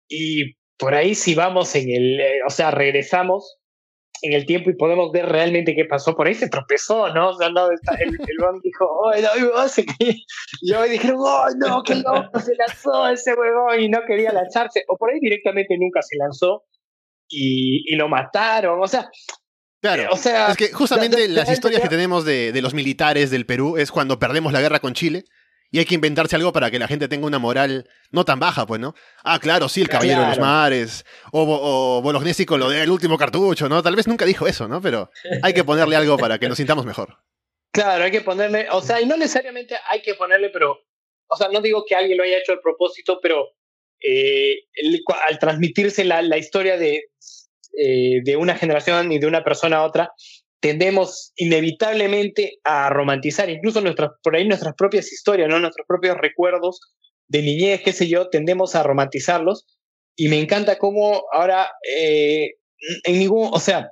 Speaker 4: Y por ahí si vamos en el, eh, o sea, regresamos en el tiempo y podemos ver realmente qué pasó. Por ahí se tropezó, ¿no? O sea, no, el, el dijo, oh, no, y hoy dijeron, oh, no, qué loco, se lanzó ese huevón y no quería lanzarse. O por ahí directamente nunca se lanzó y, y lo mataron. O sea,
Speaker 1: Claro, eh, o sea, es que justamente las historias que tenemos de, de, los militares del Perú es cuando perdemos la guerra con Chile, y hay que inventarse algo para que la gente tenga una moral no tan baja, pues, ¿no? Ah, claro, sí, el Caballero de los Mares. O, o Bolognesi con lo del último cartucho, ¿no? Tal vez nunca dijo eso, ¿no? Pero hay que ponerle algo para que nos sintamos mejor.
Speaker 4: Claro, hay que ponerle, o sea, y no necesariamente hay que ponerle, pero, o sea, no digo que alguien lo haya hecho a propósito, pero eh, al transmitirse la, la historia de, eh, de una generación y de una persona a otra, tendemos inevitablemente a romantizar incluso nuestras, por ahí nuestras propias historias, ¿no? nuestros propios recuerdos de niñez, qué sé yo, tendemos a romantizarlos. Y me encanta cómo ahora, eh, en ningún, o sea,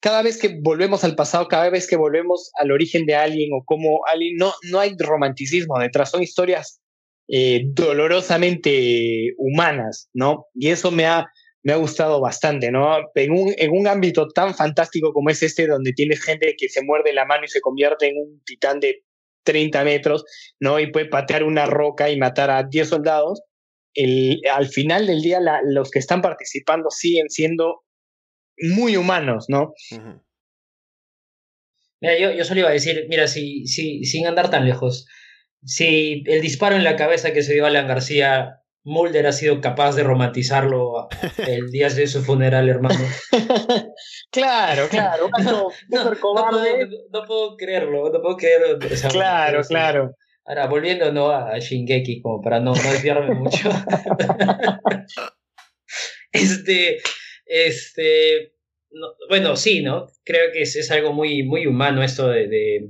Speaker 4: cada vez que volvemos al pasado, cada vez que volvemos al origen de alguien o como alguien, no, no hay romanticismo detrás, son historias eh, dolorosamente humanas, ¿no? Y eso me ha, me ha gustado bastante, ¿no? En un, en un ámbito tan fantástico como es este, donde tienes gente que se muerde la mano y se convierte en un titán de 30 metros, ¿no? Y puede patear una roca y matar a 10 soldados. El, al final del día, los que están participando siguen siendo muy humanos, ¿no?
Speaker 3: Mira, yo, yo solo iba a decir, mira, si, si, sin andar tan lejos, si el disparo en la cabeza que se dio a Alan García Mulder ha sido capaz de romantizarlo el día de su funeral, hermano.
Speaker 4: claro, claro.
Speaker 3: no, no, puedo, creerlo, no puedo creerlo.
Speaker 4: Claro, claro.
Speaker 3: Ahora, volviendo ¿no? a Shingeki, como para no, no desviarme mucho. este, este, bueno, sí, ¿no? Creo que es, es algo muy, muy humano esto de de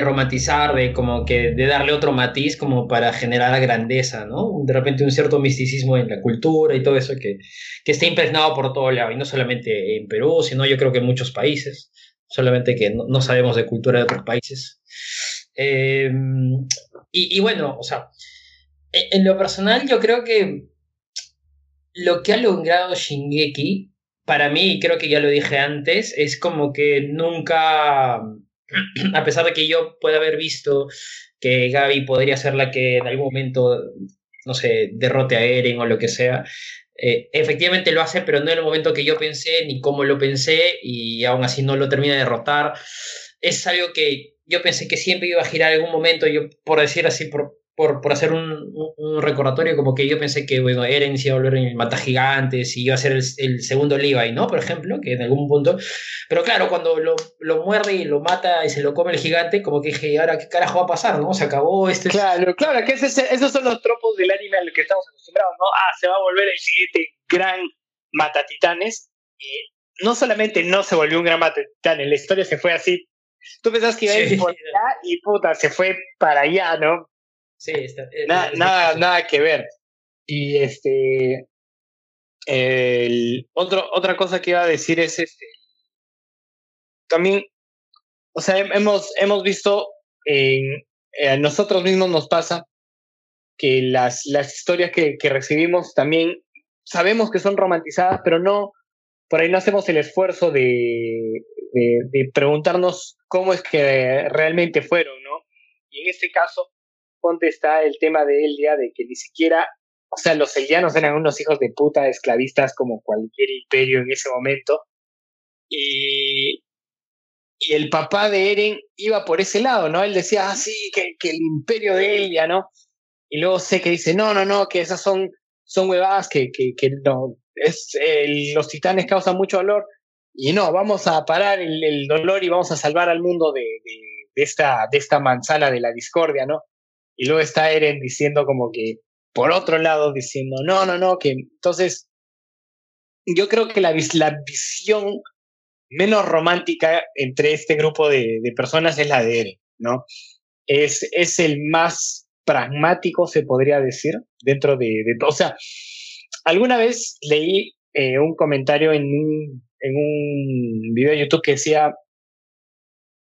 Speaker 3: romantizar, de como que de darle otro matiz como para generar la grandeza, ¿no? De repente un cierto misticismo en la cultura y todo eso que, que está impregnado por todo lado, y no solamente en Perú, sino yo creo que en muchos países, solamente que no, sabemos de cultura de otros países. Em, y, bueno, o sea, e, en, lo personal yo creo que lo que ha logrado Shingeki, para mí, creo que ya lo dije antes, es como que nunca a pesar de que yo pueda haber visto que Gaby podría ser la que en algún momento, no sé, derrote a Eren o lo que sea, eh, efectivamente lo hace, pero no en el momento que yo pensé ni cómo lo pensé y aún así no lo termina de derrotar. Es algo que yo pensé que siempre iba a girar en algún momento, yo por decir así, por, por, por hacer un, un, recordatorio, como que yo pensé que, bueno, Eren se iba a volver en el mata gigantes y iba a ser el, el, segundo Levi, ¿no? Por ejemplo, que en algún punto. Pero claro, cuando lo, lo, muerde y lo mata y se lo come el gigante, como que dije, ahora qué carajo va a pasar, ¿no? Se acabó este.
Speaker 4: Claro, claro, que esos son los tropos del anime al que estamos acostumbrados, ¿no? Ah, se va a volver el siguiente gran mata titanes. Y no solamente no se volvió un gran mata titanes, la historia se fue así. Tú pensás que iba a ir por allá y puta, se fue para allá, ¿no?
Speaker 3: Sí, está,
Speaker 4: eh, nada, nada, nada que ver. Y este. El, otro, otra cosa que iba a decir es este. También, o sea, hemos, hemos visto en, a nosotros mismos nos pasa que las, las historias que, que recibimos también sabemos que son romantizadas, pero no, por ahí no hacemos el esfuerzo de, de, de, preguntarnos cómo es que realmente fueron, ¿no? Y en este caso, está el tema de Elia, de que ni siquiera, o sea, los Eldianos eran unos hijos de puta esclavistas como cualquier imperio en ese momento. Y, y el papá de Eren iba por ese lado, ¿no? Él decía, ah, sí, que, el imperio de Elia, ¿no? Y luego sé que dice, no, no, no, que esas son, son huevadas, que, que, no, es, los titanes causan mucho dolor. Y no, vamos a parar el, dolor y vamos a salvar al mundo de, de, esta, de esta manzana de la discordia, ¿no? Y luego está Eren diciendo como que, por otro lado, diciendo, no, no, no, que entonces, yo creo que la, visión menos romántica entre este grupo de, de personas es la de Eren, ¿no? Es, es el más pragmático, se podría decir, dentro de, de o sea, alguna vez leí eh, un comentario en un, en un video de YouTube que decía,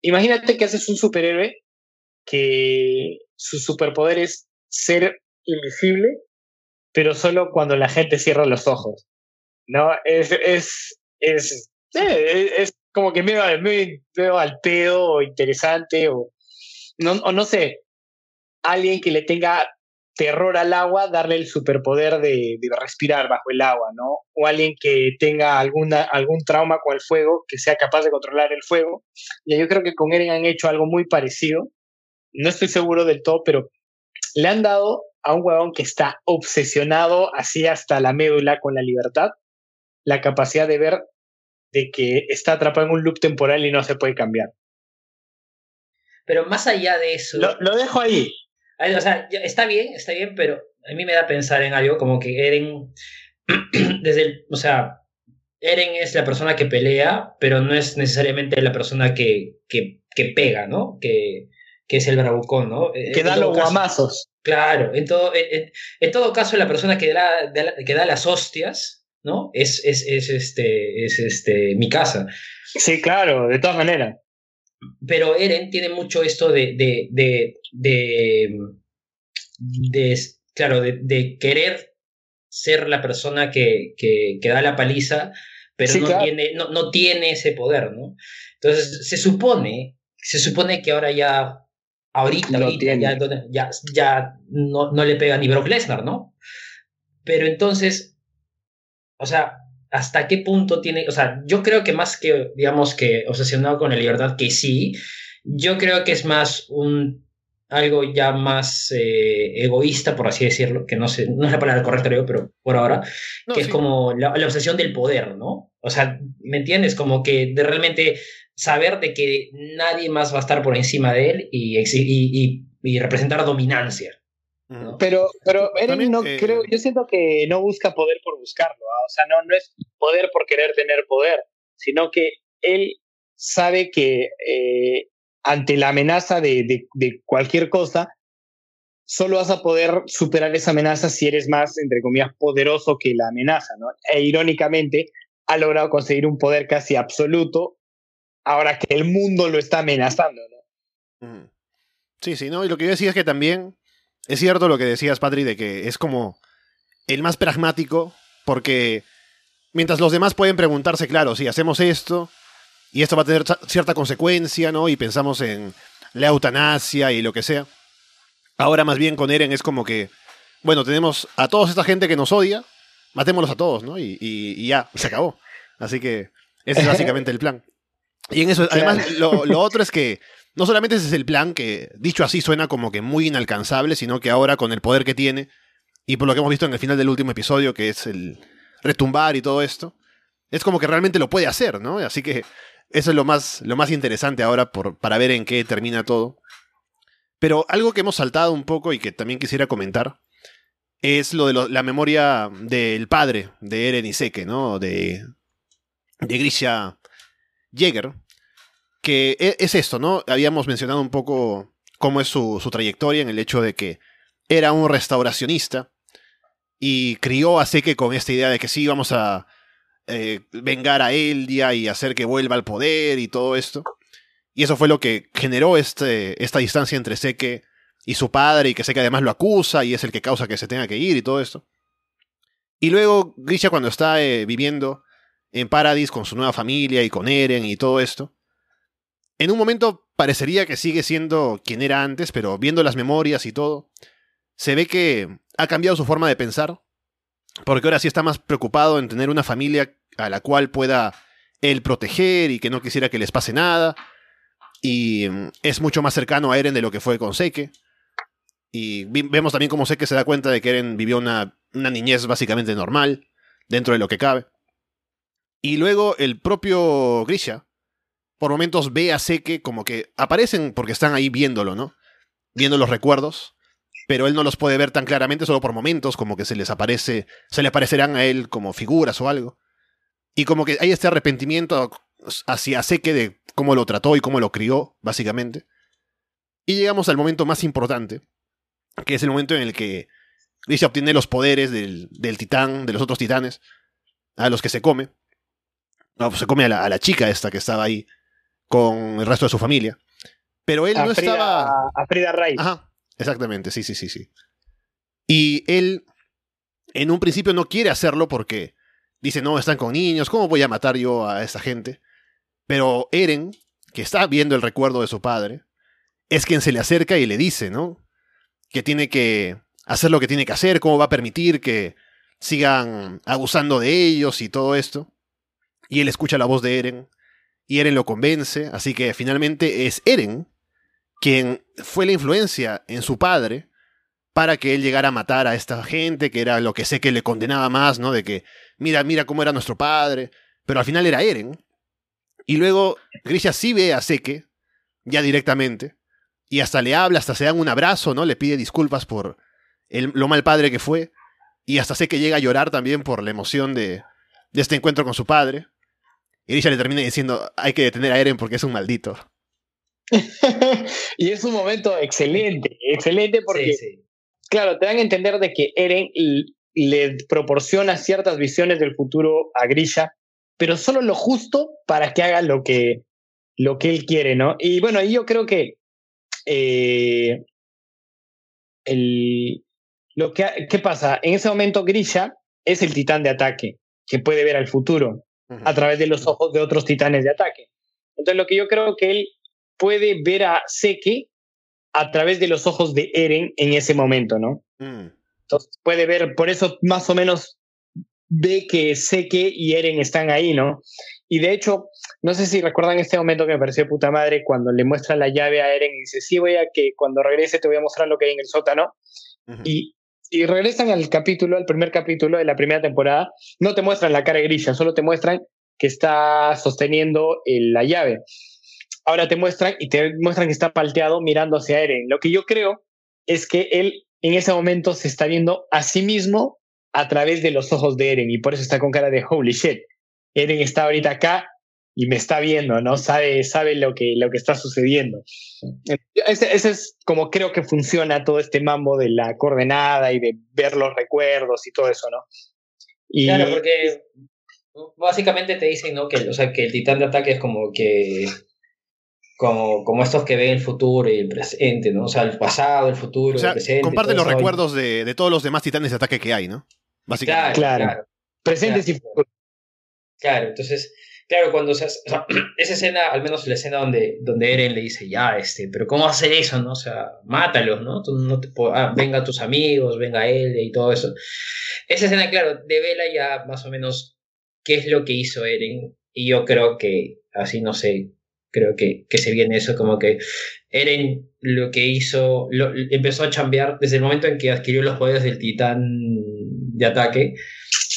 Speaker 4: imagínate que haces un superhéroe que su superpoder es ser invisible, pero solo cuando la gente cierra los ojos. ¿No? Es, es, es, es, como que medio, medio, al pedo o interesante o no, o no sé, alguien que le tenga terror al agua, darle el superpoder de, de, respirar bajo el agua, ¿no? O alguien que tenga alguna, algún trauma con el fuego, que sea capaz de controlar el fuego. Y yo creo que con Eren han hecho algo muy parecido. No estoy seguro del todo, pero le han dado a un huevón que está obsesionado así hasta la médula con la libertad, la capacidad de ver de que está atrapado en un loop temporal y no se puede cambiar.
Speaker 3: Pero más allá de eso.
Speaker 4: Lo, lo dejo ahí.
Speaker 3: O sea, está bien, está bien, pero a mí me da a pensar en algo como que Eren, desde el, o sea, Eren es la persona que pelea, pero no es necesariamente la persona que, que, que pega, ¿no? Que, que es el bravucón, ¿no?
Speaker 4: Que en da los caso, guamazos.
Speaker 3: Claro, en todo, en, en, todo caso, la persona que da, que da las hostias, ¿no? Es, es, es, este, es este, mi casa.
Speaker 4: Sí, claro, de todas maneras.
Speaker 3: Pero Eren tiene mucho esto de, de, de, de, de claro, de, de, querer ser la persona que, que, que da la paliza, pero sí, no, claro. tiene, no, no tiene ese poder, ¿no? Entonces, se supone, se supone que ahora ya ahorita, ahorita ya, ya, ya no, no, le pega ni Brock Lesnar, ¿no? Pero entonces, o sea, ¿hasta qué punto tiene? O sea, yo creo que más que, digamos, que obsesionado con la libertad, que sí, yo creo que es más un algo ya más eh, egoísta, por así decirlo, que no sé, no es la palabra correcta, creo, pero por ahora, no, que sí. es como la, la, obsesión del poder, ¿no? O sea, ¿me entiendes? Como que de realmente saber de que nadie más va a estar por encima de él y, y, y, y representar dominancia.
Speaker 4: ¿no? Pero, pero Eren También, no eh... creo, yo siento que no busca poder por buscarlo, ¿eh? o sea, no, no es poder por querer tener poder, sino que él sabe que eh, ante la amenaza de, de, de, cualquier cosa, solo vas a poder superar esa amenaza si eres más, entre comillas, poderoso que la amenaza, ¿no? E irónicamente, ha logrado conseguir un poder casi absoluto ahora que el mundo lo está amenazando, ¿no?
Speaker 1: Sí, sí, ¿no? Y lo que yo decía es que también es cierto lo que decías, Patri, de que es como el más pragmático, porque mientras los demás pueden preguntarse, claro, si hacemos esto, y esto va a tener cierta consecuencia, ¿no? Y pensamos en la eutanasia y lo que sea. Ahora más bien con Eren es como que, bueno, tenemos a toda esta gente que nos odia, matémoslos a todos, ¿no? Y, y, y ya, se acabó. Así que ese es básicamente el plan. Y en eso, claro. además, lo, lo, otro es que no solamente ese es el plan, que dicho así suena como que muy inalcanzable, sino que ahora con el poder que tiene, y por lo que hemos visto en el final del último episodio, que es el retumbar y todo esto, es como que realmente lo puede hacer, ¿no? Así que eso es lo más, lo más interesante ahora por, para ver en qué termina todo. Pero algo que hemos saltado un poco y que también quisiera comentar es lo de lo, la memoria del padre de Eren y Seke, ¿no? De, de Grisha Jäger, que e, es esto, ¿no? Habíamos mencionado un poco cómo es su, su, trayectoria en el hecho de que era un restauracionista y crió a Seke con esta idea de que sí, vamos a eh, vengar a Eldia y hacer que vuelva al poder y todo esto. Y eso fue lo que generó este, esta distancia entre Seke y su padre y que Seke además lo acusa y es el que causa que se tenga que ir y todo esto. Y luego Grisha cuando está eh, viviendo en Paradis con su nueva familia y con Eren y todo esto, en un momento parecería que sigue siendo quien era antes, pero viendo las memorias y todo, se ve que ha cambiado su forma de pensar, porque ahora sí está más preocupado en tener una familia a la cual pueda él proteger y que no quisiera que les pase nada. Y mm, es mucho más cercano a Eren de lo que fue con Seke. Y vemos también cómo Seke se da cuenta de que Eren vivió una, una niñez básicamente normal, dentro de lo que cabe. Y luego el propio Grisha, por momentos ve a Seke como que aparecen porque están ahí viéndolo, ¿no? Viendo los recuerdos, pero él no los puede ver tan claramente, solo por momentos, como que se les aparece, se le aparecerán a él como figuras o algo. Y como que hay este arrepentimiento hacia Seke de cómo lo trató y cómo lo crió, básicamente. Y llegamos al momento más importante, que es el momento en el que Grisha obtiene los poderes del, del titán, de los otros titanes, a los que se come. No, pues se come a la, a la chica esta que estaba ahí con el resto de su familia. Pero él no estaba.
Speaker 4: A Frida Ray.
Speaker 1: Ajá, exactamente, sí, sí, sí, sí. Y él, en un principio, no quiere hacerlo porque dice: No, están con niños, ¿cómo voy a matar yo a esa gente? Pero Eren, que está viendo el recuerdo de su padre, es quien se le acerca y le dice, ¿no? Que tiene que hacer lo que tiene que hacer, cómo va a permitir que sigan abusando de ellos y todo esto. Y él escucha la voz de Eren y Eren lo convence, así que finalmente es Eren quien fue la influencia en su padre para que él llegara a matar a esta gente, que era lo que sé que le condenaba más, ¿no? De que, mira, mira cómo era nuestro padre, pero al final era Eren. Y luego Grisha sí ve a Seke, ya directamente, y hasta le habla, hasta se dan un abrazo, ¿no? Le pide disculpas por el, lo mal padre que fue, y hasta Seke llega a llorar también por la emoción de, de este encuentro con su padre. Y ella le termina diciendo, hay que detener a Eren porque es un maldito.
Speaker 4: y es un momento excelente, excelente porque, claro, te dan a entender de que Eren le proporciona ciertas visiones del futuro a Grisha, pero solo lo justo para que haga lo que, lo que él quiere, ¿no? Y bueno, yo creo que eh, el, lo que, ¿qué pasa? En ese momento Grisha es el titán de ataque que puede ver al futuro a través de los ojos de otros titanes de ataque. Entonces lo que yo creo que él puede ver a Seke a través de los ojos de Eren en ese momento, ¿no? Mm. Entonces puede ver, por eso más o menos ve que Seke y Eren están ahí, ¿no? Y de hecho, no sé si recuerdan este momento que me pareció puta madre cuando le muestra la llave a Eren y dice, sí, voy a que cuando regrese te voy a mostrar lo que hay en el sótano. Y y regresan al capítulo, al primer capítulo de la primera temporada, no te muestran la cara de solo te muestran que está sosteniendo la llave. Ahora te muestran y te muestran que está palteado mirando hacia Eren. Lo que yo creo es que él en ese momento se está viendo a sí mismo a través de los ojos de Eren y por eso está con cara de holy shit. Eren está ahorita acá y me está viendo, ¿no? Sabe, sabe lo, que, lo que está sucediendo. Ese, es como creo que funciona todo este mambo de la coordenada y de ver los recuerdos y todo eso, ¿no?
Speaker 3: Y, claro, porque básicamente te dicen, ¿no? Que, o sea, que el titán de ataque es como que... Como, como estos que ven el futuro y el presente, ¿no? O sea, el pasado, el futuro, el presente.
Speaker 1: Comparte los recuerdos de, de, todos los demás titanes de ataque que hay, ¿no?
Speaker 4: Básicamente. Claro, claro. Presentes y futuros.
Speaker 3: Claro, entonces Claro, cuando se hace, o sea, esa escena, al menos la escena donde, donde Eren le dice, ya, este, pero ¿cómo hacer eso, no? O sea, mátalos, ¿no? Tú no te, ah, venga tus amigos, venga él y todo eso. Esa escena, claro, devela ya más o menos qué es lo que hizo Eren. Y yo creo que, así no sé, creo que, que se viene eso, como que Eren lo que hizo, lo, empezó a chambear desde el momento en que adquirió los poderes del titán de ataque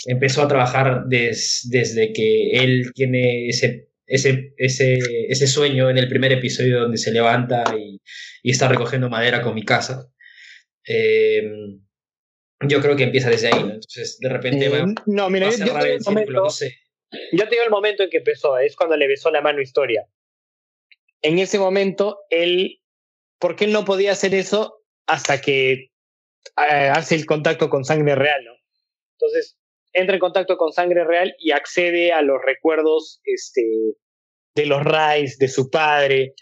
Speaker 3: empezó a trabajar desde que él tiene ese, ese, ese, ese, sueño en el primer episodio donde se levanta y, y está recogiendo madera con mi casa. Em, yo creo que empieza desde ahí, ¿no? Entonces, de repente va,
Speaker 4: eh, no, mira, a cerrar el, círculo, no sé. Yo te digo el momento en que empezó, es cuando le besó la mano Historia. En ese momento, él, porque él no podía hacer eso hasta que eh, hace el contacto con sangre real, ¿no? Entonces, entra en contacto con sangre real y accede a los recuerdos este, de los Rais, de su padre,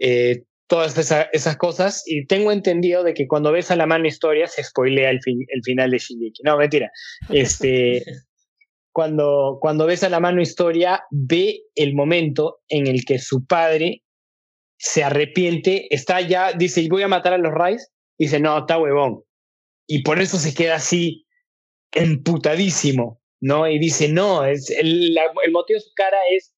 Speaker 4: eh, todas esas cosas. Y tengo entendido de que cuando ves a la mano historia se spoilea el, el final de Shingeki. No, mentira. Este, cuando, cuando ves a la mano historia, ve el momento en el que su padre se arrepiente, está ya, dice, voy a matar a los Rais. Dice, no, está huevón. y por eso se queda así emputadísimo, ¿no? Y dice, no, es el, el motivo de su cara es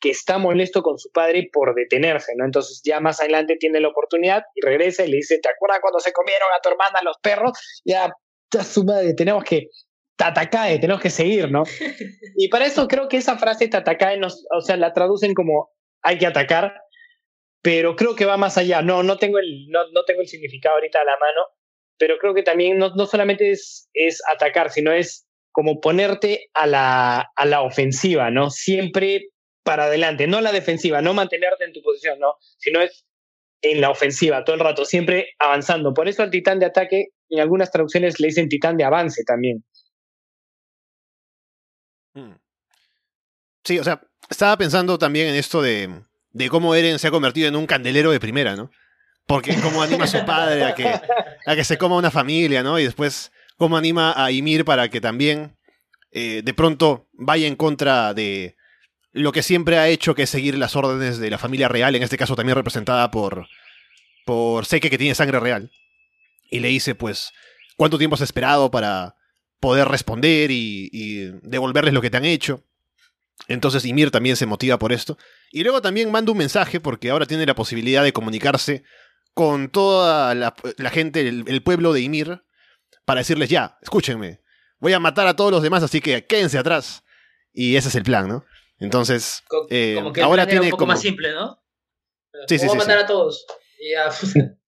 Speaker 4: que está molesto con su padre por detenerse, ¿no? Entonces ya más adelante tiene la oportunidad y regresa y le dice, ¿te acuerdas cuando se comieron a tu hermana los perros? Ya, ya su madre, tenemos que, Tatakae, tenemos que seguir, ¿no? Y para eso creo que esa frase Tatakae, nos, o sea, la traducen como hay que atacar, pero creo que va más allá. No, no tengo el, no, no tengo el significado ahorita a la mano, pero creo que también no, no solamente es, es atacar, sino es como ponerte a la, a la ofensiva, ¿no? Siempre para adelante, no la defensiva, no mantenerte en tu posición, ¿no? Sino es en la ofensiva todo el rato, siempre avanzando. Por eso al titán de ataque, en algunas traducciones le dicen titán de avance también.
Speaker 1: Hmm. Sí, o sea, estaba pensando también en esto de, de cómo Eren se ha convertido en un candelero de primera, ¿no? Porque cómo anima a su padre a que, a que se coma una familia, ¿no? Y después cómo anima a Ymir para que también eh, de pronto vaya en contra de, lo que siempre ha hecho, que es seguir las órdenes de la familia real, en este caso también representada por, por Seke, que tiene sangre real. Y le dice, pues, cuánto tiempo has esperado para poder responder y, devolverles lo que te han hecho. Entonces Ymir también se motiva por esto. Y luego también manda un mensaje, porque ahora tiene la posibilidad de comunicarse con toda la, gente, el, el, pueblo de Ymir, para decirles, ya, escúchenme, voy a matar a todos los demás, así que quédense atrás. Y ese es el plan, ¿no? Entonces, eh,
Speaker 3: como que
Speaker 1: ahora tiene
Speaker 3: un poco
Speaker 1: como...
Speaker 3: más simple, ¿no?
Speaker 1: Sí, sí,
Speaker 3: Vamos
Speaker 1: sí,
Speaker 3: a matar
Speaker 1: sí.
Speaker 3: a todos. Y ya,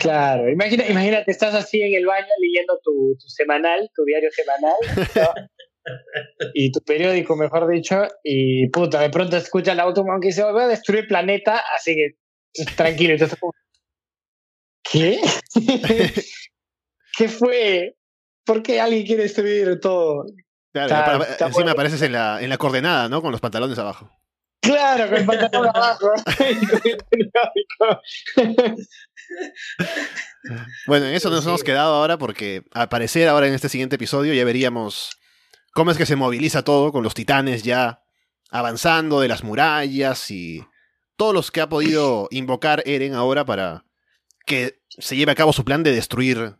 Speaker 4: Claro, imagina, imagínate, estás así en el baño leyendo tu, tu semanal, tu diario semanal, ¿no? y tu periódico, mejor dicho, y puta, de pronto escucha el auto que dice, voy a destruir el planeta, así que tranquilo, entonces como, ¿qué? ¿Qué fue? ¿Por qué alguien quiere destruir todo?
Speaker 1: Claro,
Speaker 4: Está- está
Speaker 1: encima
Speaker 4: bueno.
Speaker 1: apareces en la, en la coordenada, ¿no? Con los pantalones abajo.
Speaker 4: Claro, con el pantalón abajo.
Speaker 1: Bueno, en eso nos
Speaker 3: Sí.
Speaker 1: hemos quedado ahora porque al parecer ahora en este siguiente episodio ya veríamos cómo es que se moviliza todo con los titanes ya avanzando de las murallas y todos los que ha podido invocar Eren ahora para que se lleve a cabo su plan de destruir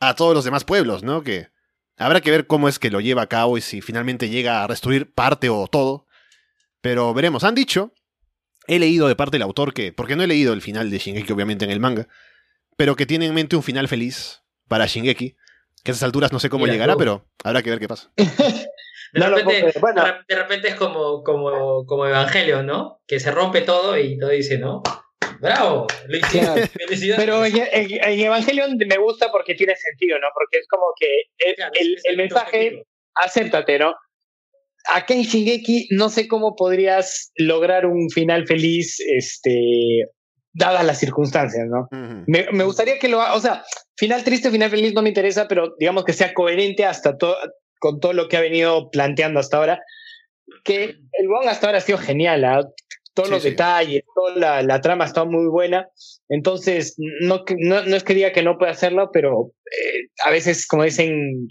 Speaker 1: a todos los demás pueblos, ¿no? Que habrá que ver cómo es que lo lleva a cabo y si finalmente llega a destruir parte o todo. Pero veremos. Han dicho, he leído de parte del autor que, porque no he leído el final de Shingeki obviamente en el manga, pero que tiene en mente un final feliz para Shingeki. Que a esas alturas no sé cómo
Speaker 3: Mira
Speaker 1: llegará,
Speaker 3: tú.
Speaker 1: pero habrá que ver qué pasa.
Speaker 3: De,
Speaker 4: No
Speaker 3: repente.
Speaker 4: Bueno.
Speaker 3: de repente es como, como, como Evangelio, ¿no? Que se rompe todo y todo dice, ¿no? ¡Bravo! Lo hiciste. Felicidades.
Speaker 4: Pero en, en, en Evangelion me gusta porque tiene sentido, ¿no? Porque es como que el,
Speaker 3: Claro,
Speaker 4: el-
Speaker 3: es
Speaker 4: el mensaje,
Speaker 3: objetivo.
Speaker 4: acéptate, ¿no? Acá en Shingeki no sé cómo podrías lograr un final feliz, este, dadas las circunstancias, ¿no?
Speaker 1: Ujú.
Speaker 4: Me, me gustaría que lo haga, o sea, final triste, final feliz no me interesa, pero digamos que sea coherente hasta todo con todo lo que ha venido planteando hasta ahora. Que el Wong hasta ahora ha sido genial, ¿ah? Todos
Speaker 1: Sí,
Speaker 4: los
Speaker 1: sí.
Speaker 4: detalles, toda la, la trama está muy buena. Entonces, no, no, no es que diga que no pueda hacerlo, pero eh, a veces, como dicen,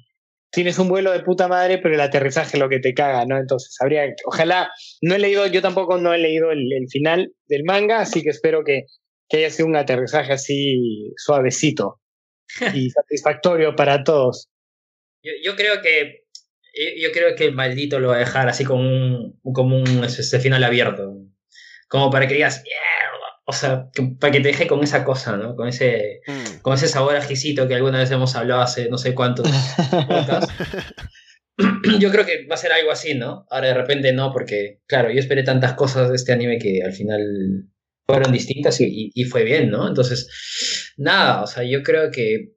Speaker 4: tienes un vuelo de puta madre, pero el aterrizaje es lo que te caga, ¿no? Entonces, habría, ojalá, no he leído, yo tampoco no he leído el, el final del manga, así que espero que, que haya sido un aterrizaje así suavecito y satisfactorio para todos.
Speaker 3: Yo, yo creo que yo, creo que el maldito lo va a dejar así como un, como un este final abierto. Como para que digas, mierda. O sea, que- para que te deje con esa cosa, ¿no? Con ese,
Speaker 1: Mm.
Speaker 3: con ese sabor ajicito que alguna vez hemos hablado hace no sé cuántos. Yo creo que va a ser algo así, ¿no? Ahora de repente no, porque, claro, yo esperé tantas cosas de este anime que al final fueron distintas y, y- y fue bien, ¿no? Entonces, nada, o sea, yo creo que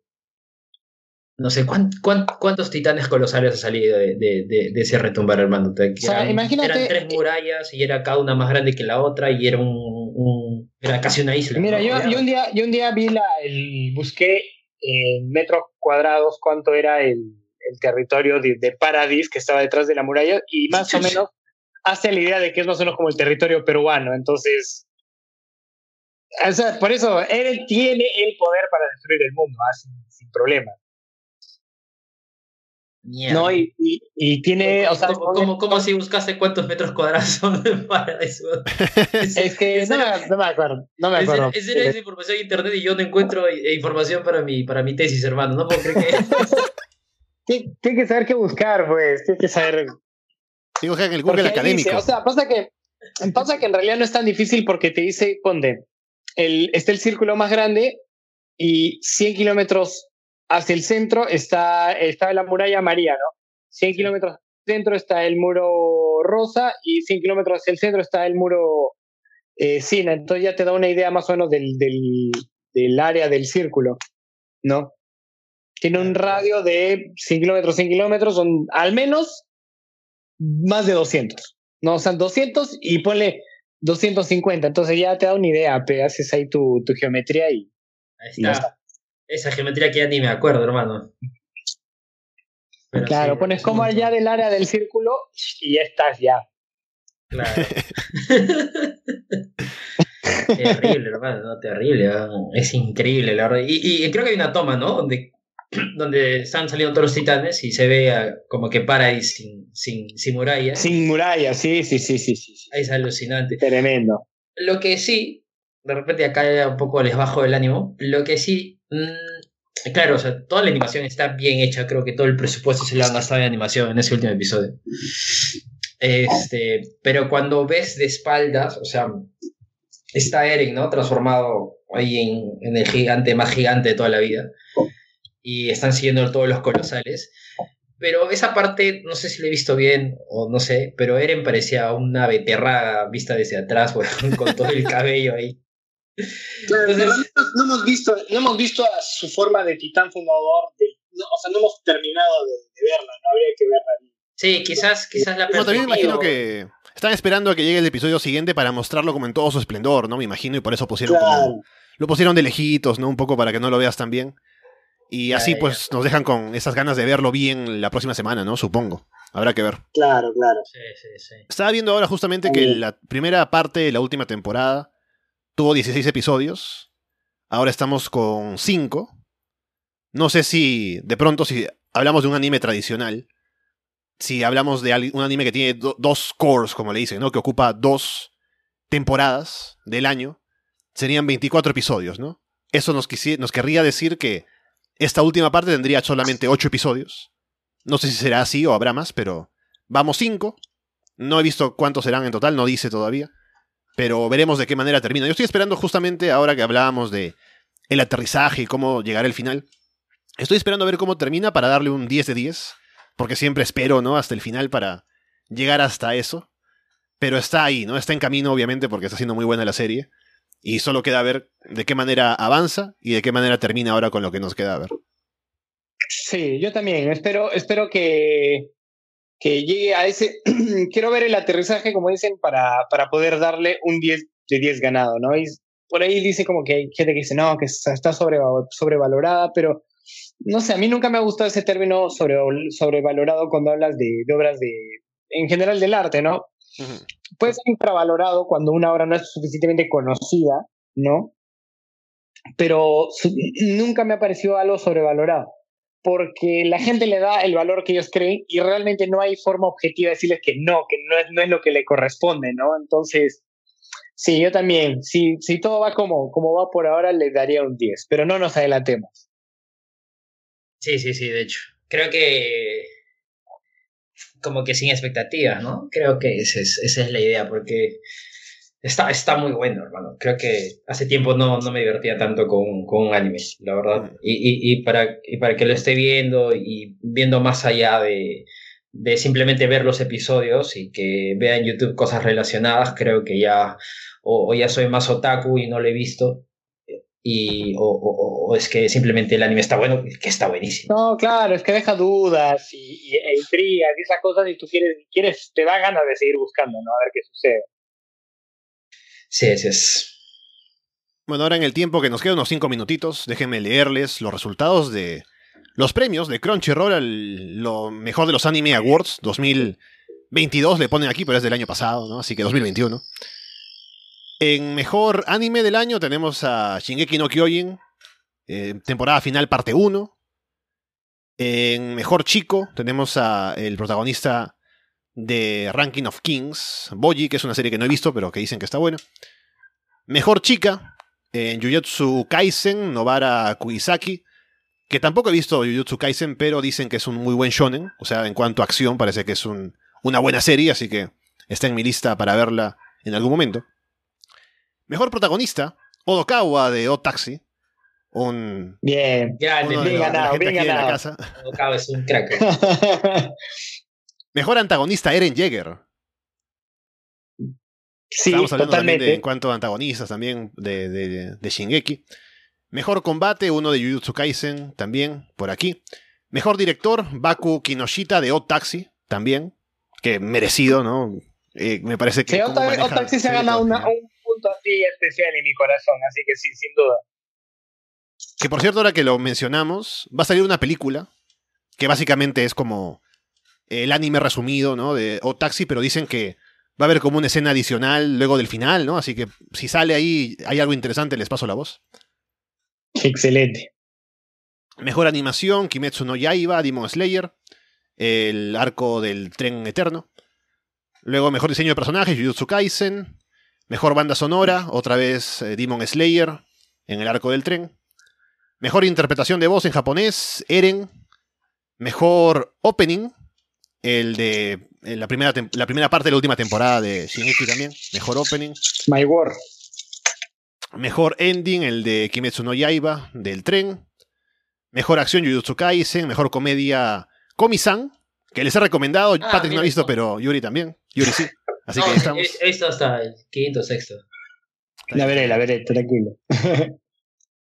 Speaker 3: no sé ¿cuán- cuán- cuántos titanes colosales ha salido de, de- de- de ese retumbar, hermano. Que
Speaker 4: sea,
Speaker 3: eran,
Speaker 4: imagínate-
Speaker 3: eran tres murallas y era cada una más grande que la otra y era un, un- era casi una isla.
Speaker 4: Mira,
Speaker 3: ¿no?
Speaker 4: yo, yo un día, yo un día vi la, el, busqué en metros cuadrados cuánto era el, el territorio de, de Paradis que estaba detrás de la muralla y más o menos hace la idea de que es más o menos como el territorio peruano. Entonces, o sea, por eso él tiene el poder para destruir el mundo, ah, sin, sin problema. No, y, y, y tiene,
Speaker 3: ¿Cómo,
Speaker 4: o sea,
Speaker 3: cómo, cómo- cómo así buscaste cuántos metros cuadrados son de Paradise?
Speaker 4: es que no me, no me acuerdo, no me acuerdo.
Speaker 3: en serio, esa información en internet y yo no encuentro eh, información para mi, para mi tesis, hermano. No puedo creer que.
Speaker 4: Tien- Tiene que saber qué buscar, pues, tiene que saber
Speaker 1: Digo que en el Google académico.
Speaker 4: dice, o sea, pasa que, pasa que en realidad no es tan difícil porque te dice, ponte, el, está el círculo más grande y 100 kilómetros hacia el centro está, está la muralla María, ¿no? 100 kilómetros hacia el centro está el muro rosa y 100 kilómetros hacia el centro está el muro eh, Sina. Entonces ya te da una idea más o menos del, del, del área del círculo, ¿no? Tiene un radio de 100 kilómetros, 100 kilómetros, son al menos más de 200. No, o sea, 200 y ponle 250. Entonces ya te da una idea, pe, haces ahí tu, tu geometría y,
Speaker 3: Ahí
Speaker 4: y ya
Speaker 3: está. Esa geometría que ya ni me acuerdo, hermano. Pero
Speaker 4: Claro,
Speaker 3: sí,
Speaker 4: pones como allá del área del círculo y ya estás ya.
Speaker 3: Claro. terrible, hermano, no, terrible. ah, Es increíble, la verdad. Y, y creo que hay una toma, ¿no? Donde, donde están saliendo todos los titanes y se ve como que Paradise sin, sin, sin muralla.
Speaker 4: Sin muralla, sí, sí, sí, sí, sí.
Speaker 3: Es alucinante.
Speaker 4: Tremendo.
Speaker 3: Lo que sí, de repente acá un poco les bajo el ánimo, lo que sí, mm, claro, o sea, toda la animación está bien hecha, creo que todo el presupuesto se lo han gastado en animación en ese último episodio. Este, pero cuando ves de espaldas, o sea, está Eren, ¿no? Transformado ahí en, el gigante más gigante de toda la vida. Y están siguiendo todos los colosales. Pero esa parte, no sé si la he visto bien o no sé, pero Eren parecía una beterraga vista desde atrás, con todo el cabello ahí.
Speaker 4: Claro,
Speaker 3: Entonces-
Speaker 4: no hemos visto, no hemos visto a su forma de titán fundador, de- no, o sea, no hemos terminado de, de verla, no habría que verla. bien.
Speaker 3: Sí, quizás, quizás la
Speaker 1: Bueno, también me imagino que están esperando a que llegue el episodio siguiente para mostrarlo como en todo su esplendor, ¿no? Me imagino, y por eso pusieron
Speaker 4: Claro.
Speaker 1: como. Lo pusieron de lejitos, ¿no? Un poco para que no lo veas tan bien. Y así,
Speaker 3: ya.
Speaker 1: pues, nos dejan con esas ganas de verlo bien la próxima semana, ¿no? Supongo. Habrá que ver.
Speaker 4: Claro, claro.
Speaker 3: Sí, sí, sí.
Speaker 1: Estaba viendo ahora justamente que la primera parte de la última temporada tuvo 16 episodios. Ahora estamos con 5. No sé si, de pronto, si hablamos de un anime tradicional, si hablamos de un anime que tiene do- dos cores, como le dicen, ¿no? Que ocupa dos temporadas del año, serían 24 episodios, ¿no? Eso nos, nos querría decir que esta última parte tendría solamente 8 episodios. No sé si será así o habrá más, pero vamos 5. No he visto cuántos serán en total, no dice todavía. Pero veremos de qué manera termina. Yo estoy esperando justamente ahora que hablábamos de el aterrizaje y cómo llegar al final. Estoy esperando a ver cómo termina para darle un 10 de 10. Porque siempre espero, ¿no? Hasta el final para llegar hasta eso. Pero está ahí, ¿no? Está en camino, obviamente, porque está siendo muy buena la serie. Y solo queda ver de qué manera avanza y de qué manera termina ahora con lo que nos queda ver.
Speaker 4: Sí, yo también. Espero, espero que, que llegue a ese. Quiero ver el aterrizaje, como dicen, para, para poder darle un 10 de 10 ganado, ¿no? Y por ahí dice como que hay gente que dice, no, que está sobre, sobrevalorada, pero no sé, a mí nunca me ha gustado ese término sobre, sobrevalorado cuando hablas de, de obras de, en general del arte, ¿no? Puede ser infravalorado cuando una obra no es suficientemente conocida, ¿no? Pero su- nunca me ha parecido algo sobrevalorado, porque la gente le da el valor que ellos creen y realmente no hay forma objetiva de decirles que no, que no es, no es lo que le corresponde, ¿no? Entonces, sí, yo también, si, si todo va como, como va por ahora, le daría un 10, pero no nos adelantemos.
Speaker 3: Sí, sí, sí, de hecho. Creo que como que sin expectativas, ¿no? Creo que esa es, esa es la idea, porque está, está muy bueno, hermano. Creo que hace tiempo no, no me divertía tanto con, con un anime, la verdad. Y, y, y, para, y para que lo esté viendo y viendo más allá de, de simplemente ver los episodios y que vea en YouTube cosas relacionadas, creo que ya o, o ya soy más otaku y no lo he visto. Y, o, o, o, es que simplemente el anime está bueno, que está buenísimo.
Speaker 4: No, claro, es que deja dudas y, y e intrigas y esas cosas y tú quieres, quieres, te da ganas de seguir buscando, ¿no? A ver qué sucede.
Speaker 3: Sí, sí es.
Speaker 1: Bueno, ahora en el tiempo que nos queda unos 5 minutitos, déjenme leerles los resultados de los premios de Crunchyroll al lo mejor de los Anime Awards 2022, le ponen aquí, pero es del año pasado, ¿no? Así que 2021. En mejor anime del año tenemos a Shingeki no Kyojin, eh, temporada final parte 1. En Mejor Chico tenemos a el protagonista de Ranking of Kings, Boji, que es una serie que no he visto, pero que dicen que está buena. Mejor Chica, en Jujutsu Kaisen, Nobara Kuisaki, que tampoco he visto Jujutsu Kaisen, pero dicen que es un muy buen shonen, o sea, en cuanto a acción parece que es un, una buena serie, así que está en mi lista para verla en algún momento. Mejor protagonista, Odokawa de O Taxi, un
Speaker 4: Bien,
Speaker 1: de
Speaker 4: bien ganado, bien.
Speaker 3: Odokawa es un crack.
Speaker 1: Mejor antagonista, Eren Yeager.
Speaker 4: sí,
Speaker 1: Estamos hablando también
Speaker 4: totalmente.
Speaker 1: de, en cuanto a antagonistas también de, de, de Shingeki. Mejor combate, uno de Jujutsu Kaisen, también, por aquí. Mejor director, Baku Kinoshita de Odd Taxi, también. Que merecido, ¿no? Eh, me parece que.
Speaker 4: Sí, Otaxi se ha ganado una- un punto así especial en mi corazón, así que sí, sin duda.
Speaker 1: Que por cierto, ahora que lo mencionamos, va a salir una película que básicamente es como el anime resumido, ¿no? De Odd Taxi, pero dicen que va a haber como una escena adicional luego del final, ¿no? Así que si sale ahí, hay algo interesante, les paso la voz.
Speaker 4: Excelente.
Speaker 1: Mejor animación, Kimetsu no Yaiba, Demon Slayer, el arco del tren eterno. Luego, mejor diseño de personajes, Jujutsu Kaisen. Mejor banda sonora, otra vez eh, Demon Slayer, en el arco del tren. Mejor interpretación de voz en japonés, Eren. Mejor opening, el de en la, primera la primera parte de la última temporada de Shingeki también. Mejor opening.
Speaker 4: My War.
Speaker 1: Mejor ending, el de Kimetsu no Yaiba, del tren. Mejor acción, Jujutsu Kaisen. Mejor comedia, Komi-san, que les he recomendado.
Speaker 3: Ah,
Speaker 1: Patrick no ha visto, pero Yuri también. Yuri sí. Así
Speaker 3: No,
Speaker 1: que ahí
Speaker 3: he,
Speaker 1: estamos.
Speaker 3: he visto hasta el quinto, sexto.
Speaker 4: La veré, la veré, tranquilo.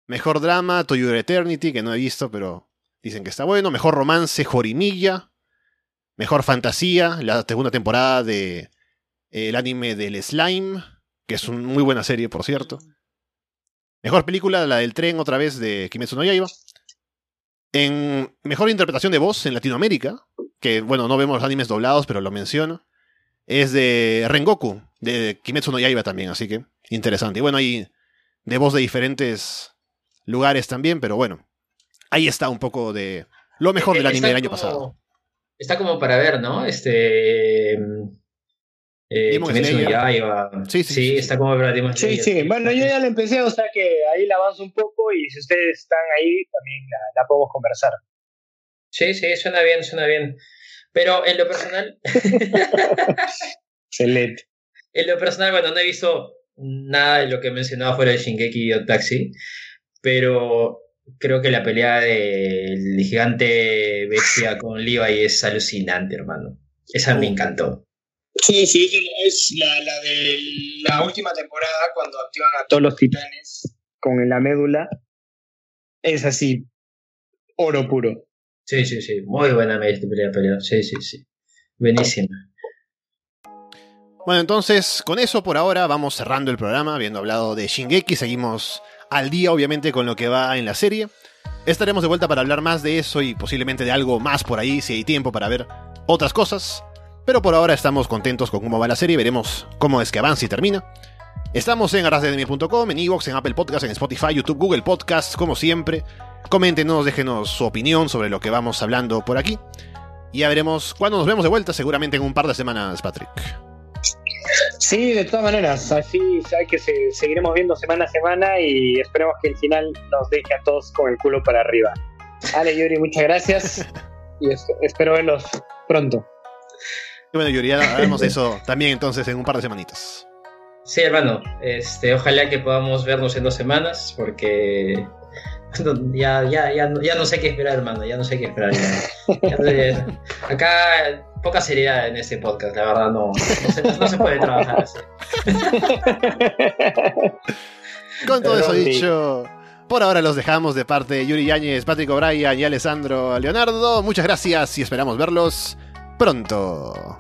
Speaker 1: Mejor drama, Toyura Eternity, que no he visto, pero dicen que está bueno. Mejor romance, Jorimilla. Mejor fantasía, la segunda temporada de eh, el anime del Slime, que es una muy buena serie, por cierto. Mejor película, la del tren, otra vez, de Kimetsu no Yaiba. En mejor interpretación de voz en Latinoamérica, que bueno, no vemos los animes doblados, pero lo menciono, es de Rengoku, de Kimetsu no Yaiba también, así que interesante. Y bueno, hay de voz de diferentes lugares también, pero bueno, ahí está un poco de lo mejor del
Speaker 3: Eh,
Speaker 1: anime del año pasado.
Speaker 3: Está como para ver, ¿no? Este. Eh, no
Speaker 1: Slayer.
Speaker 3: Yaiba.
Speaker 1: Sí, sí, sí,
Speaker 3: está como para Demon
Speaker 4: Sí, sí. Bueno, yo ya la empecé, o sea que ahí la avanzo un poco y si ustedes están ahí, también la, la podemos conversar.
Speaker 3: Sí, sí, suena bien, suena bien. Pero en lo personal,
Speaker 4: Excelente.
Speaker 3: en lo personal, bueno, no he visto nada de lo que mencionaba fuera de Shingeki y Odd Taxi, pero creo que la pelea del gigante bestia con Levi es alucinante, hermano. Esa me encantó.
Speaker 4: Sí, sí, es la, la de la última temporada cuando activan a todos los titanes con la médula. Es así, oro puro.
Speaker 3: Sí, sí, sí. Muy buena pelea, pelea. Sí, sí, sí. Buenísima.
Speaker 1: Bueno, entonces, con eso por ahora vamos cerrando el programa, habiendo hablado de Shingeki, seguimos al día obviamente con lo que va en la serie. Estaremos de vuelta para hablar más de eso y posiblemente de algo más por ahí si hay tiempo para ver otras cosas. Pero por ahora estamos contentos con cómo va la serie, veremos cómo es que avanza y termina. Estamos en arrasdedemir.com, en Evox, en Apple Podcasts, en Spotify, YouTube, Google Podcasts, como siempre. Coméntenos, déjenos su opinión sobre lo que vamos hablando por aquí. Y ya veremos cuándo nos vemos de vuelta, seguramente en un par de semanas, Patrick.
Speaker 4: Sí, de todas maneras, así hay que se- seguiremos viendo semana a semana y esperemos que el final nos deje a todos con el culo para arriba. Ale, Yuri, muchas gracias y es- espero verlos pronto.
Speaker 1: Y bueno, Yuri, ya haremos eso también entonces en un par de semanitas.
Speaker 3: Sí, hermano. Este, ojalá que podamos vernos en dos semanas, porque ya, ya, ya, no- ya no sé qué esperar, hermano. Ya no sé qué esperar. ya. No- acá poca seriedad en este podcast, la verdad no, no, se, no se puede trabajar así.
Speaker 1: Con todo eso
Speaker 4: sí.
Speaker 1: dicho, por ahora los dejamos de parte de Yuri Yáñez, Patrick O'Brien y Alessandro Leonardo. Muchas gracias y esperamos verlos pronto.